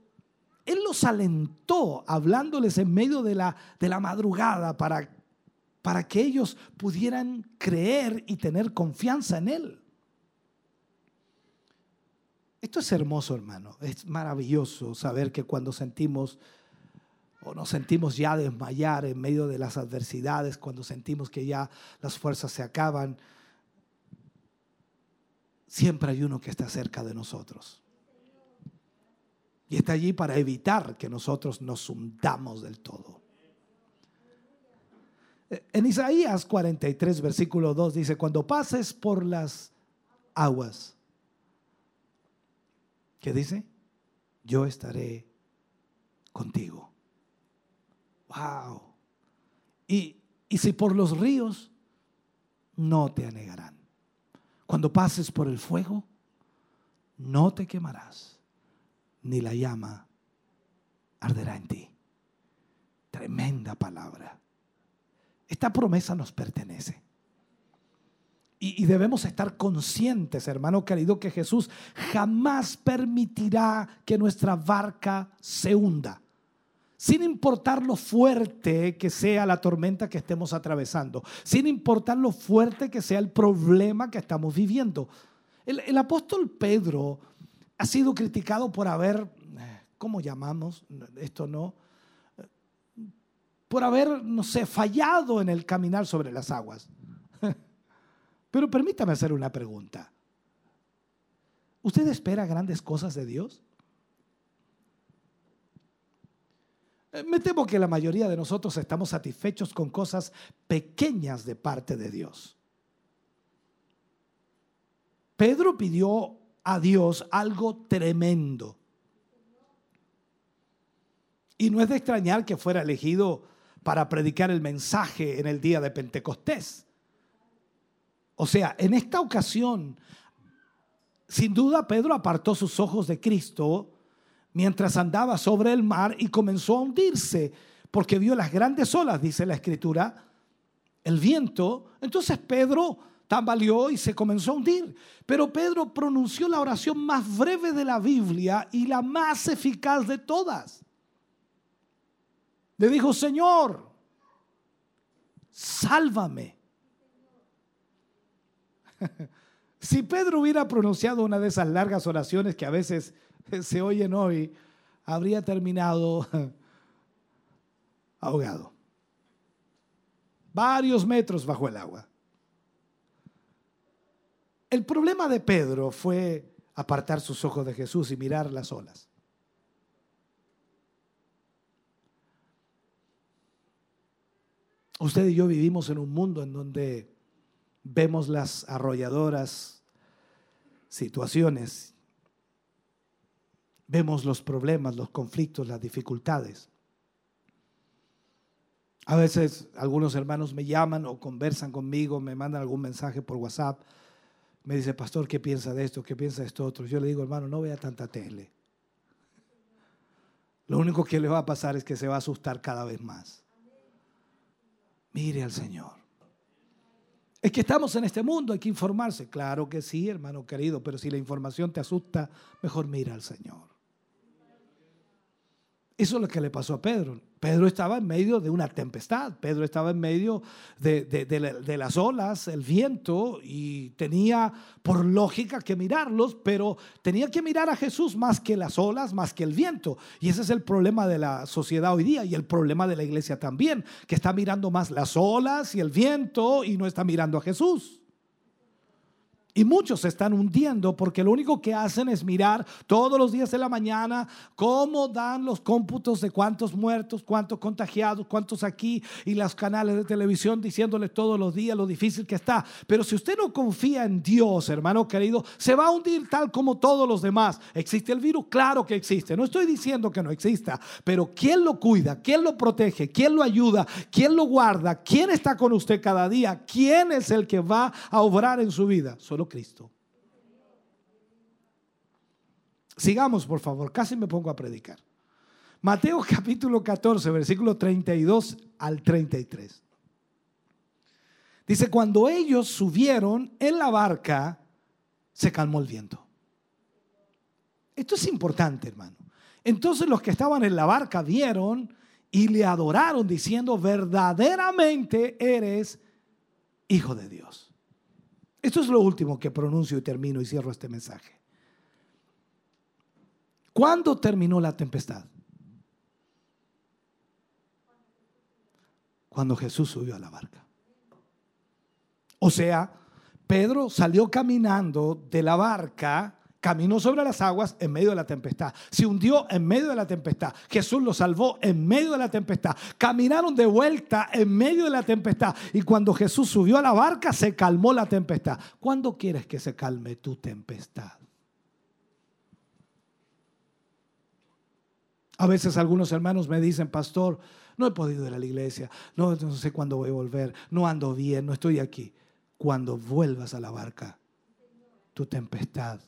él los alentó hablándoles en medio de la, de la madrugada para, para que ellos pudieran creer y tener confianza en él. Esto es hermoso, hermano. Es maravilloso saber que cuando sentimos o nos sentimos ya desmayar en medio de las adversidades, cuando sentimos que ya las fuerzas se acaban, siempre hay uno que está cerca de nosotros. Y está allí para evitar que nosotros nos hundamos del todo. En Isaías 43, versículo 2 dice, cuando pases por las aguas, ¿Qué dice? Yo estaré contigo. Wow. Y, y si por los ríos, no te anegarán. Cuando pases por el fuego, no te quemarás, ni la llama arderá en ti. Tremenda palabra. Esta promesa nos pertenece. Y, debemos estar conscientes, hermano querido, que Jesús jamás permitirá que nuestra barca se hunda sin importar lo fuerte que sea la tormenta que estemos atravesando, sin importar lo fuerte que sea el problema que estamos viviendo. El, apóstol Pedro ha sido criticado por haber, ¿cómo llamamos esto no? Por haber, no sé, fallado en el caminar sobre las aguas. Pero permítame hacer una pregunta. ¿Usted espera grandes cosas de Dios? Eh, me temo que la mayoría de nosotros estamos satisfechos con cosas pequeñas de parte de Dios. Pedro pidió a Dios algo tremendo. Y no es de extrañar que fuera elegido para predicar el mensaje en el día de Pentecostés. O sea, en esta ocasión, sin duda Pedro apartó sus ojos de Cristo mientras andaba sobre el mar y comenzó a hundirse porque vio las grandes olas, dice la escritura, el viento. Entonces Pedro tambaleó y se comenzó a hundir. Pero Pedro pronunció la oración más breve de la Biblia y la más eficaz de todas. Le dijo, Señor, sálvame. si Pedro hubiera pronunciado una de esas largas oraciones que a veces se oyen hoy, habría terminado ahogado. Varios metros bajo el agua. El problema de Pedro fue apartar sus ojos de Jesús y mirar las olas. Usted y yo vivimos en un mundo en donde vemos las arrolladoras situaciones vemos los problemas, los conflictos, las dificultades. A veces algunos hermanos me llaman o conversan conmigo, me mandan algún mensaje por WhatsApp, me dice, pastor, ¿qué piensa de esto? ¿Qué piensa de esto otro? Yo le digo, hermano, no vea tanta tele. Lo único que le va a pasar es que se va a asustar cada vez más. Mire al Señor. Es que estamos en este mundo, hay que informarse. Claro que sí, hermano querido, pero si la información te asusta, mejor mira al Señor. Eso es lo que le pasó a Pedro. Pedro estaba en medio de una tempestad, Pedro estaba en medio de, las olas, el viento, y tenía por lógica que mirarlos, pero tenía que mirar a Jesús más que las olas, más que el viento. Y ese es el problema de la sociedad hoy día y el problema de la iglesia también, que está mirando más las olas y el viento y no está mirando a Jesús. Y muchos se están hundiendo porque lo único que hacen es mirar todos los días de la mañana cómo dan los cómputos de cuántos muertos, cuántos contagiados, cuántos aquí y los canales de televisión diciéndoles todos los días lo difícil que está. Pero si usted no confía en Dios, hermano querido, se va a hundir tal como todos los demás. ¿Existe el virus? Claro que existe. No estoy diciendo que no exista, pero ¿quién lo cuida? ¿Quién lo protege? ¿Quién lo ayuda? ¿Quién lo guarda? ¿Quién está con usted cada día? ¿Quién es el que va a obrar en su vida? Cristo. Sigamos, por favor, casi me pongo a predicar. Mateo capítulo 14, versículo 32 al 33. Dice, cuando ellos subieron en la barca, se calmó el viento. Esto es importante, hermano. Entonces los que estaban en la barca vieron y le adoraron diciendo, verdaderamente eres hijo de Dios. Esto es lo último que pronuncio y termino y cierro este mensaje. ¿Cuándo terminó la tempestad? Cuando Jesús subió a la barca. O sea, Pedro salió caminando de la barca caminó sobre las aguas en medio de la tempestad, se hundió en medio de la tempestad, Jesús lo salvó en medio de la tempestad, caminaron de vuelta en medio de la tempestad y cuando Jesús subió a la barca se calmó la tempestad. ¿Cuándo quieres que se calme tu tempestad? A veces algunos hermanos me dicen, pastor, no he podido ir a la iglesia, no, no sé cuándo voy a volver, no ando bien, no estoy aquí. Cuando vuelvas a la barca, tu tempestad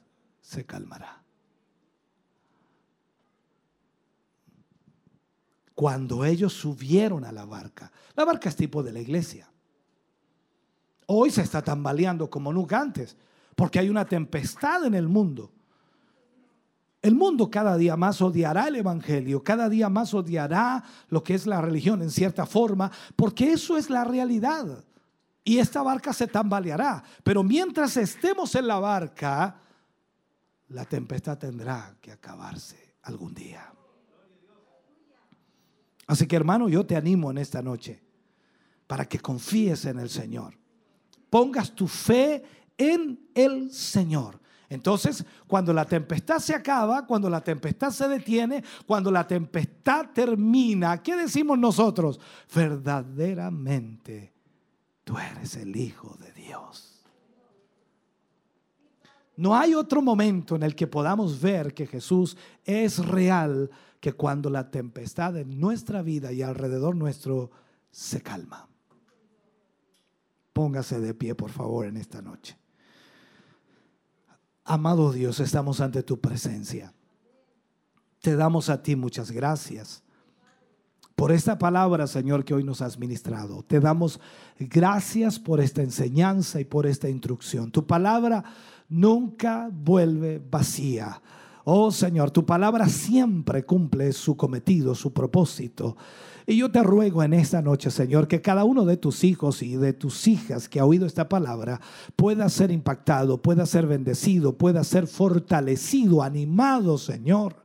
se calmará. cuando ellos subieron a la barca. La barca es tipo de la iglesia. Hoy se está tambaleando como nunca antes, porque hay una tempestad en el mundo. El mundo cada día más odiará el Evangelio, cada día más odiará lo que es la religión en cierta forma, porque eso es la realidad. Y esta barca se tambaleará. Pero mientras estemos en la barca, la tempestad tendrá que acabarse algún día. Así que hermano, yo te animo en esta noche para que confíes en el Señor. Pongas tu fe en el Señor. Entonces, cuando la tempestad se acaba, cuando la tempestad se detiene, cuando la tempestad termina, ¿qué decimos nosotros? Verdaderamente, tú eres el Hijo de Dios. No hay otro momento en el que podamos ver que Jesús es real que cuando la tempestad en nuestra vida y alrededor nuestro se calma. Póngase de pie, por favor, en esta noche. Amado Dios, estamos ante tu presencia. Te damos a ti muchas gracias por esta palabra, Señor, que hoy nos has ministrado. Te damos gracias por esta enseñanza y por esta instrucción. Tu palabra nunca vuelve vacía. Oh Señor, tu palabra siempre cumple su cometido, su propósito. Y yo te ruego en esta noche, Señor, que cada uno de tus hijos y de tus hijas que ha oído esta palabra pueda ser impactado, pueda ser bendecido, pueda ser fortalecido, animado, Señor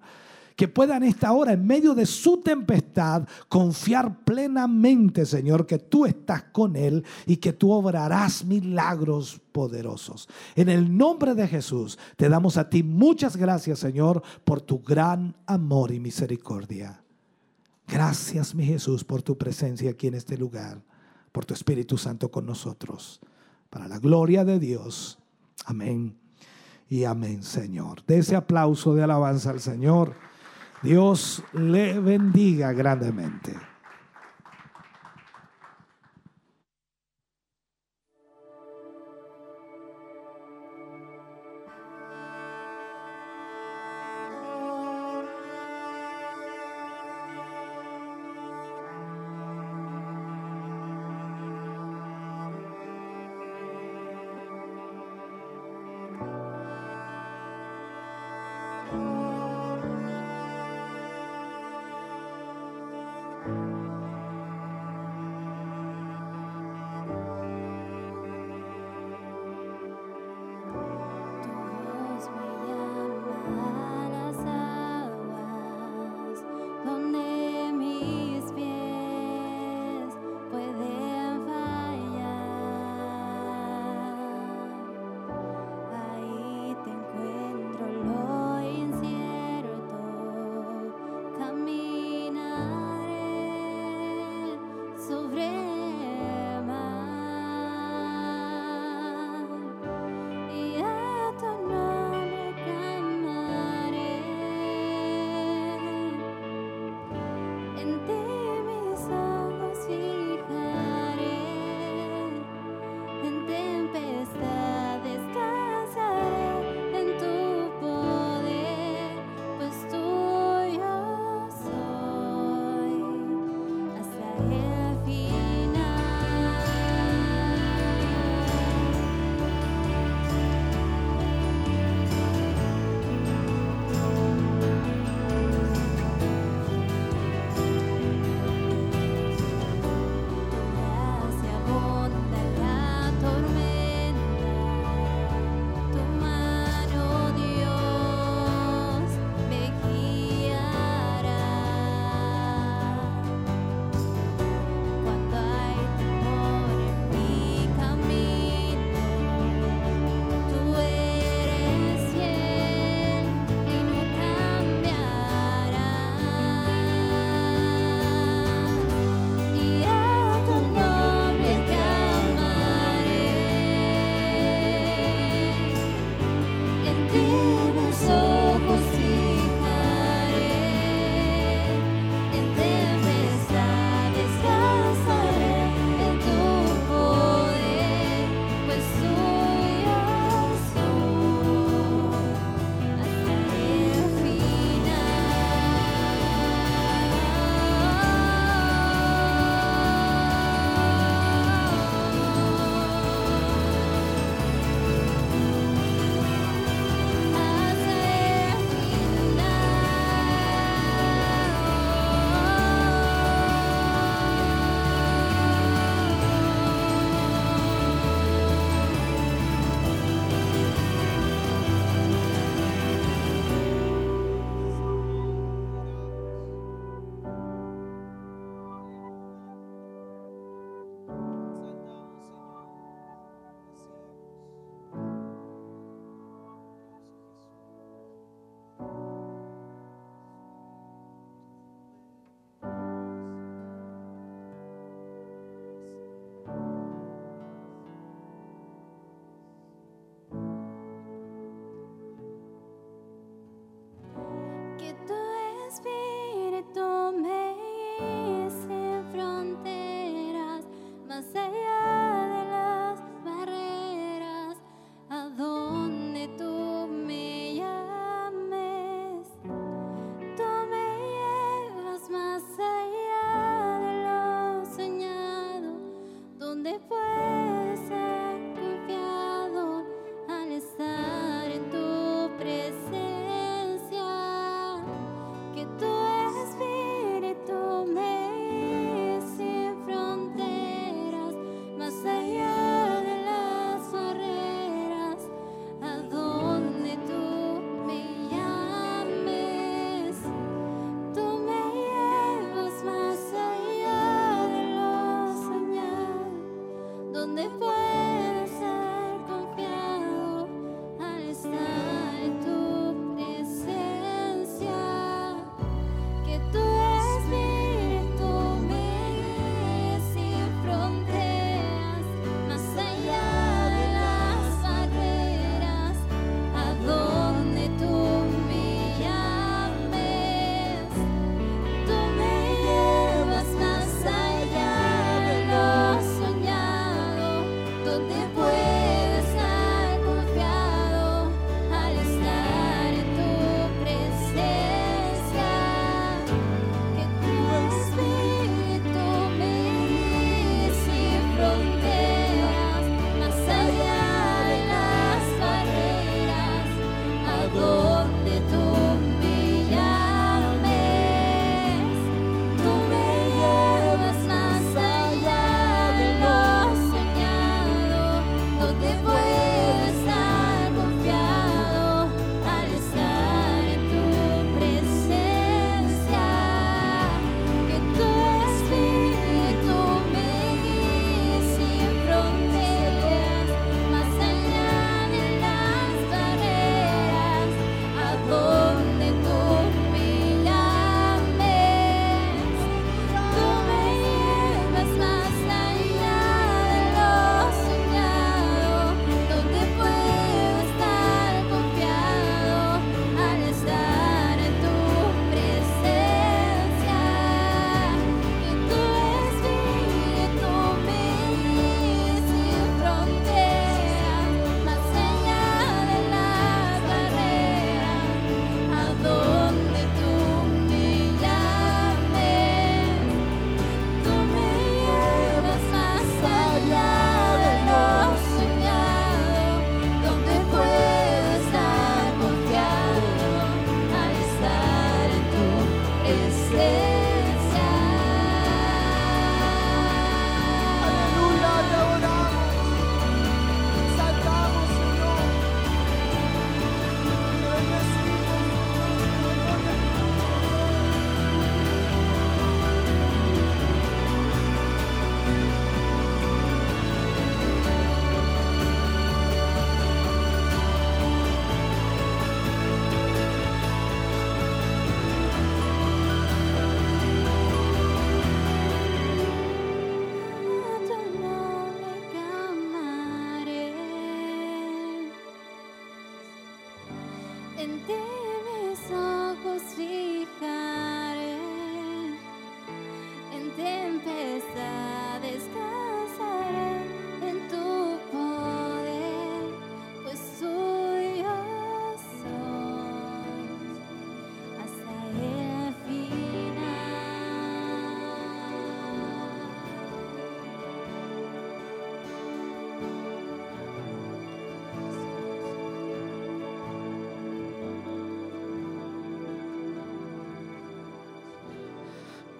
que puedan esta hora, en medio de su tempestad, confiar plenamente, Señor, que tú estás con Él y que tú obrarás milagros poderosos. En el nombre de Jesús, te damos a ti muchas gracias, Señor, por tu gran amor y misericordia. Gracias, mi Jesús, por tu presencia aquí en este lugar, por tu Espíritu Santo con nosotros. Para la gloria de Dios. Amén. Y amén, Señor. De ese aplauso de alabanza al Señor. Dios le bendiga grandemente.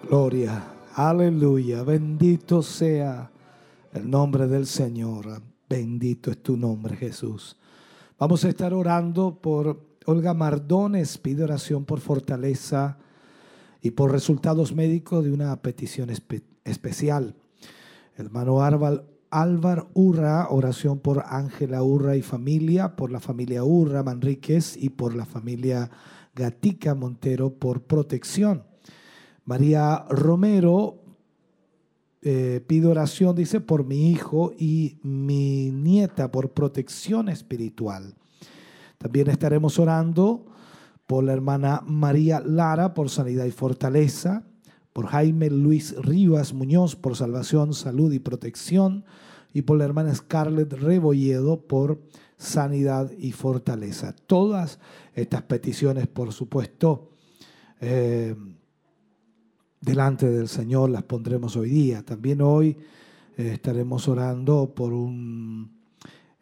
Gloria, aleluya, bendito sea el nombre del Señor. Bendito es tu nombre, Jesús. Vamos a estar orando por Olga Mardones, pide oración por fortaleza y por resultados médicos de una petición especial. Hermano Álvaro Urra, oración por Ángela Urra y familia, por la familia Urra Manríquez y por la familia Gatica Montero por protección. María Romero eh, pide oración, dice, por mi hijo y mi nieta por protección espiritual. También estaremos orando por la hermana María Lara por sanidad y fortaleza, por Jaime Luis Rivas Muñoz por salvación, salud y protección, y por la hermana Scarlett Rebolledo por sanidad y fortaleza. Todas estas peticiones, por supuesto, eh, delante del Señor las pondremos hoy día. También hoy eh, estaremos orando por un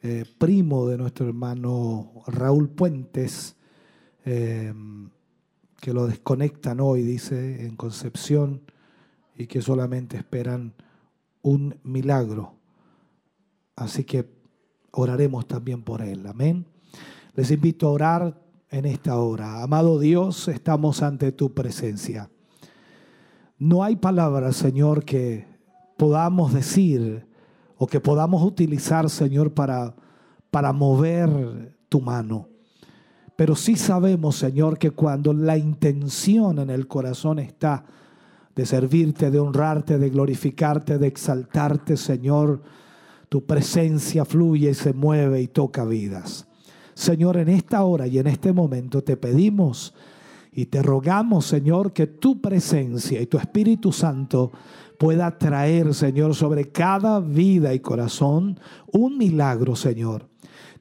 eh, primo de nuestro hermano Raúl Puentes, em, que lo desconectan hoy, dice, en Concepción, y que solamente esperan un milagro. Así que oraremos también por él. Amén. Les invito a orar en esta hora. Amado Dios, estamos ante tu presencia. No hay palabras, Señor, que podamos decir o que podamos utilizar, Señor, para, para mover tu mano. Pero sí sabemos, Señor, que cuando la intención en el corazón está de servirte, de honrarte, de glorificarte, de exaltarte, Señor, tu presencia fluye y se mueve y toca vidas. Señor, en esta hora y en este momento te pedimos y te rogamos, Señor, que tu presencia y tu Espíritu Santo pueda traer, Señor, sobre cada vida y corazón un milagro, Señor.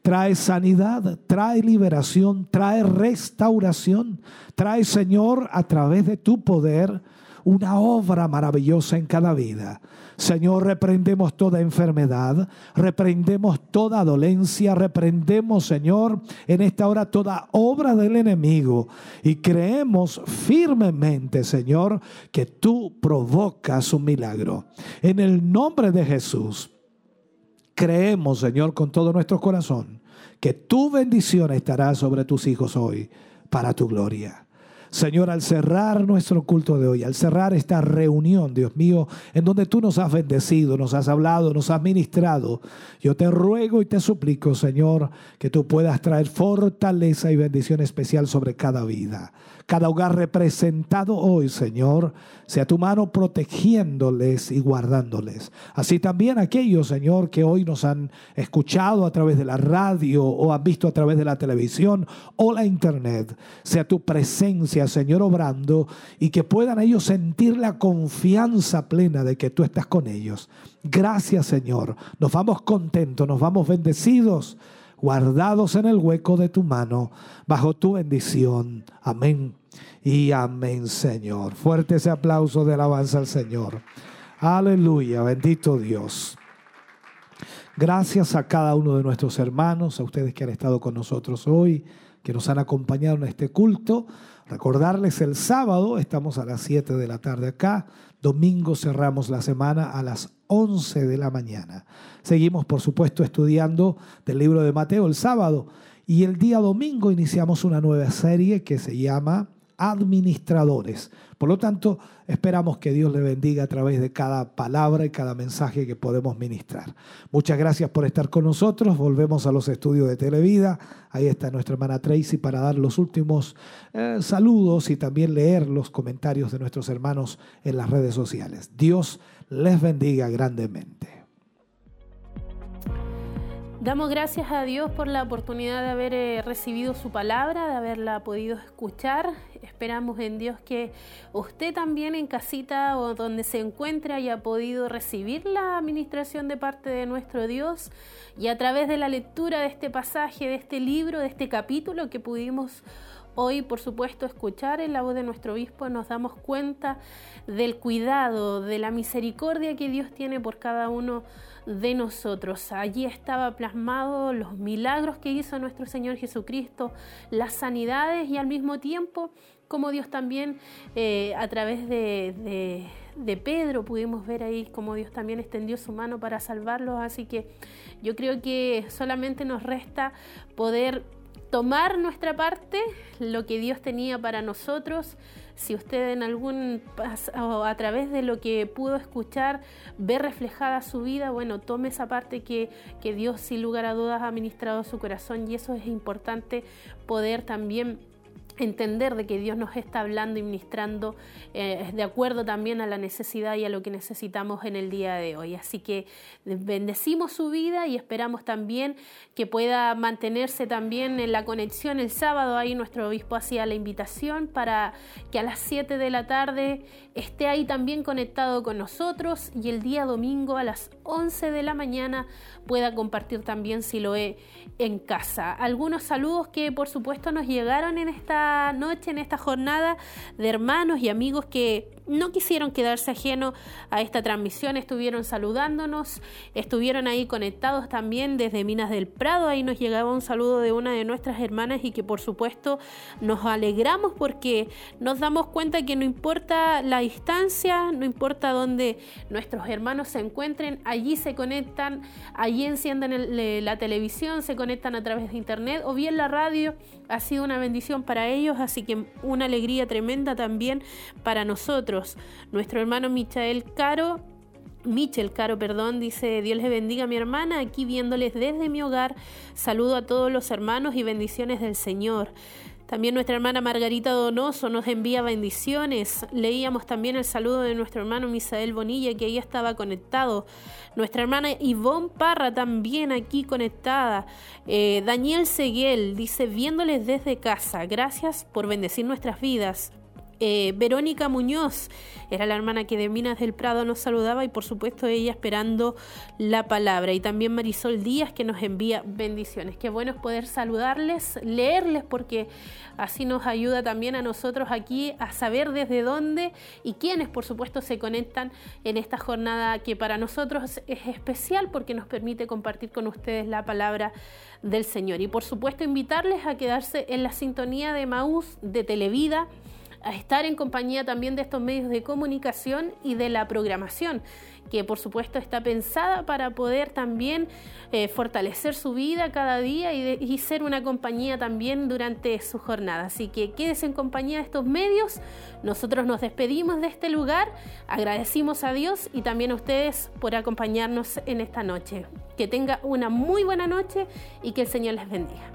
Trae sanidad, trae liberación, trae restauración, trae, Señor, a través de tu poder, una obra maravillosa en cada vida. Señor, reprendemos toda enfermedad, reprendemos toda dolencia, reprendemos, Señor, en esta hora toda obra del enemigo y creemos firmemente, Señor, que tú provocas un milagro. En el nombre de Jesús, creemos, Señor, con todo nuestro corazón, que tu bendición estará sobre tus hijos hoy para tu gloria. Señor, al cerrar nuestro culto de hoy, al cerrar esta reunión, Dios mío, en donde tú nos has bendecido, nos has hablado, nos has ministrado, yo te ruego y te suplico, Señor, que tú puedas traer fortaleza y bendición especial sobre cada vida cada hogar representado hoy, Señor, sea tu mano protegiéndoles y guardándoles. Así también aquellos, Señor, que hoy nos han escuchado a través de la radio o han visto a través de la televisión o la internet, sea tu presencia, Señor, obrando y que puedan ellos sentir la confianza plena de que tú estás con ellos. Gracias, Señor. Nos vamos contentos, nos vamos bendecidos guardados en el hueco de tu mano, bajo tu bendición. Amén. Y amén, Señor. Fuerte ese aplauso de alabanza al Señor. Aleluya, bendito Dios. Gracias a cada uno de nuestros hermanos, a ustedes que han estado con nosotros hoy, que nos han acompañado en este culto. Recordarles el sábado, estamos a las 7 de la tarde acá, domingo cerramos la semana a las 11 de la mañana. Seguimos, por supuesto, estudiando del libro de Mateo el sábado y el día domingo iniciamos una nueva serie que se llama administradores. Por lo tanto, esperamos que Dios le bendiga a través de cada palabra y cada mensaje que podemos ministrar. Muchas gracias por estar con nosotros. Volvemos a los estudios de Televida. Ahí está nuestra hermana Tracy para dar los últimos eh, saludos y también leer los comentarios de nuestros hermanos en las redes sociales. Dios les bendiga grandemente. Damos gracias a Dios por la oportunidad de haber eh, recibido su palabra, de haberla podido escuchar. Esperamos en Dios que usted también en casita o donde se encuentre haya podido recibir la administración de parte de nuestro Dios y a través de la lectura de este pasaje, de este libro, de este capítulo que pudimos Hoy, por supuesto, escuchar en la voz de nuestro obispo nos damos cuenta del cuidado, de la misericordia que Dios tiene por cada uno de nosotros. Allí estaba plasmado los milagros que hizo nuestro Señor Jesucristo, las sanidades y al mismo tiempo como Dios también eh, a través de, de Pedro pudimos ver ahí cómo Dios también extendió su mano para salvarlos. Así que yo creo que solamente nos resta poder tomar nuestra parte, lo que Dios tenía para nosotros. Si usted en algún o a través de lo que pudo escuchar ve reflejada su vida, bueno, tome esa parte que, que Dios sin lugar a dudas ha ministrado a su corazón y eso es importante poder también entender de que Dios nos está hablando y ministrando eh, de acuerdo también a la necesidad y a lo que necesitamos en el día de hoy. Así que bendecimos su vida y esperamos también que pueda mantenerse también en la conexión el sábado. Ahí nuestro obispo hacía la invitación para que a las 7 de la tarde esté ahí también conectado con nosotros y el día domingo a las 11 de la mañana pueda compartir también si lo he en casa. Algunos saludos que por supuesto nos llegaron en esta noche, en esta jornada de hermanos y amigos que no quisieron quedarse ajeno a esta transmisión, estuvieron saludándonos, estuvieron ahí conectados también desde Minas del Prado, ahí nos llegaba un saludo de una de nuestras hermanas y que por supuesto nos alegramos porque nos damos cuenta que no importa la distancia, no importa dónde nuestros hermanos se encuentren, allí se conectan, allí encienden la televisión, se conectan a través de internet o bien la radio, ha sido una bendición para ellos, así que una alegría tremenda también para nosotros. Nuestro hermano Michael Caro Michel Caro, perdón, dice, Dios les bendiga mi hermana, aquí viéndoles desde mi hogar. Saludo a todos los hermanos y bendiciones del Señor. También nuestra hermana Margarita Donoso nos envía bendiciones. Leíamos también el saludo de nuestro hermano Misael Bonilla, que ahí estaba conectado. Nuestra hermana Ivonne Parra también aquí conectada. Eh, Daniel Seguel dice, viéndoles desde casa, gracias por bendecir nuestras vidas. Eh, Verónica Muñoz era la hermana que de Minas del Prado nos saludaba y por supuesto ella esperando la palabra. Y también Marisol Díaz que nos envía bendiciones. Qué bueno es poder saludarles, leerles porque así nos ayuda también a nosotros aquí a saber desde dónde y quiénes por supuesto se conectan en esta jornada que para nosotros es especial porque nos permite compartir con ustedes la palabra del Señor. Y por supuesto invitarles a quedarse en la sintonía de Maús, de Televida a estar en compañía también de estos medios de comunicación y de la programación, que por supuesto está pensada para poder también eh, fortalecer su vida cada día y, y, ser una compañía también durante su jornada. Así que quédese en compañía de estos medios. Nosotros nos despedimos de este lugar, agradecimos a Dios y también a ustedes por acompañarnos en esta noche. Que tenga una muy buena noche y que el Señor les bendiga.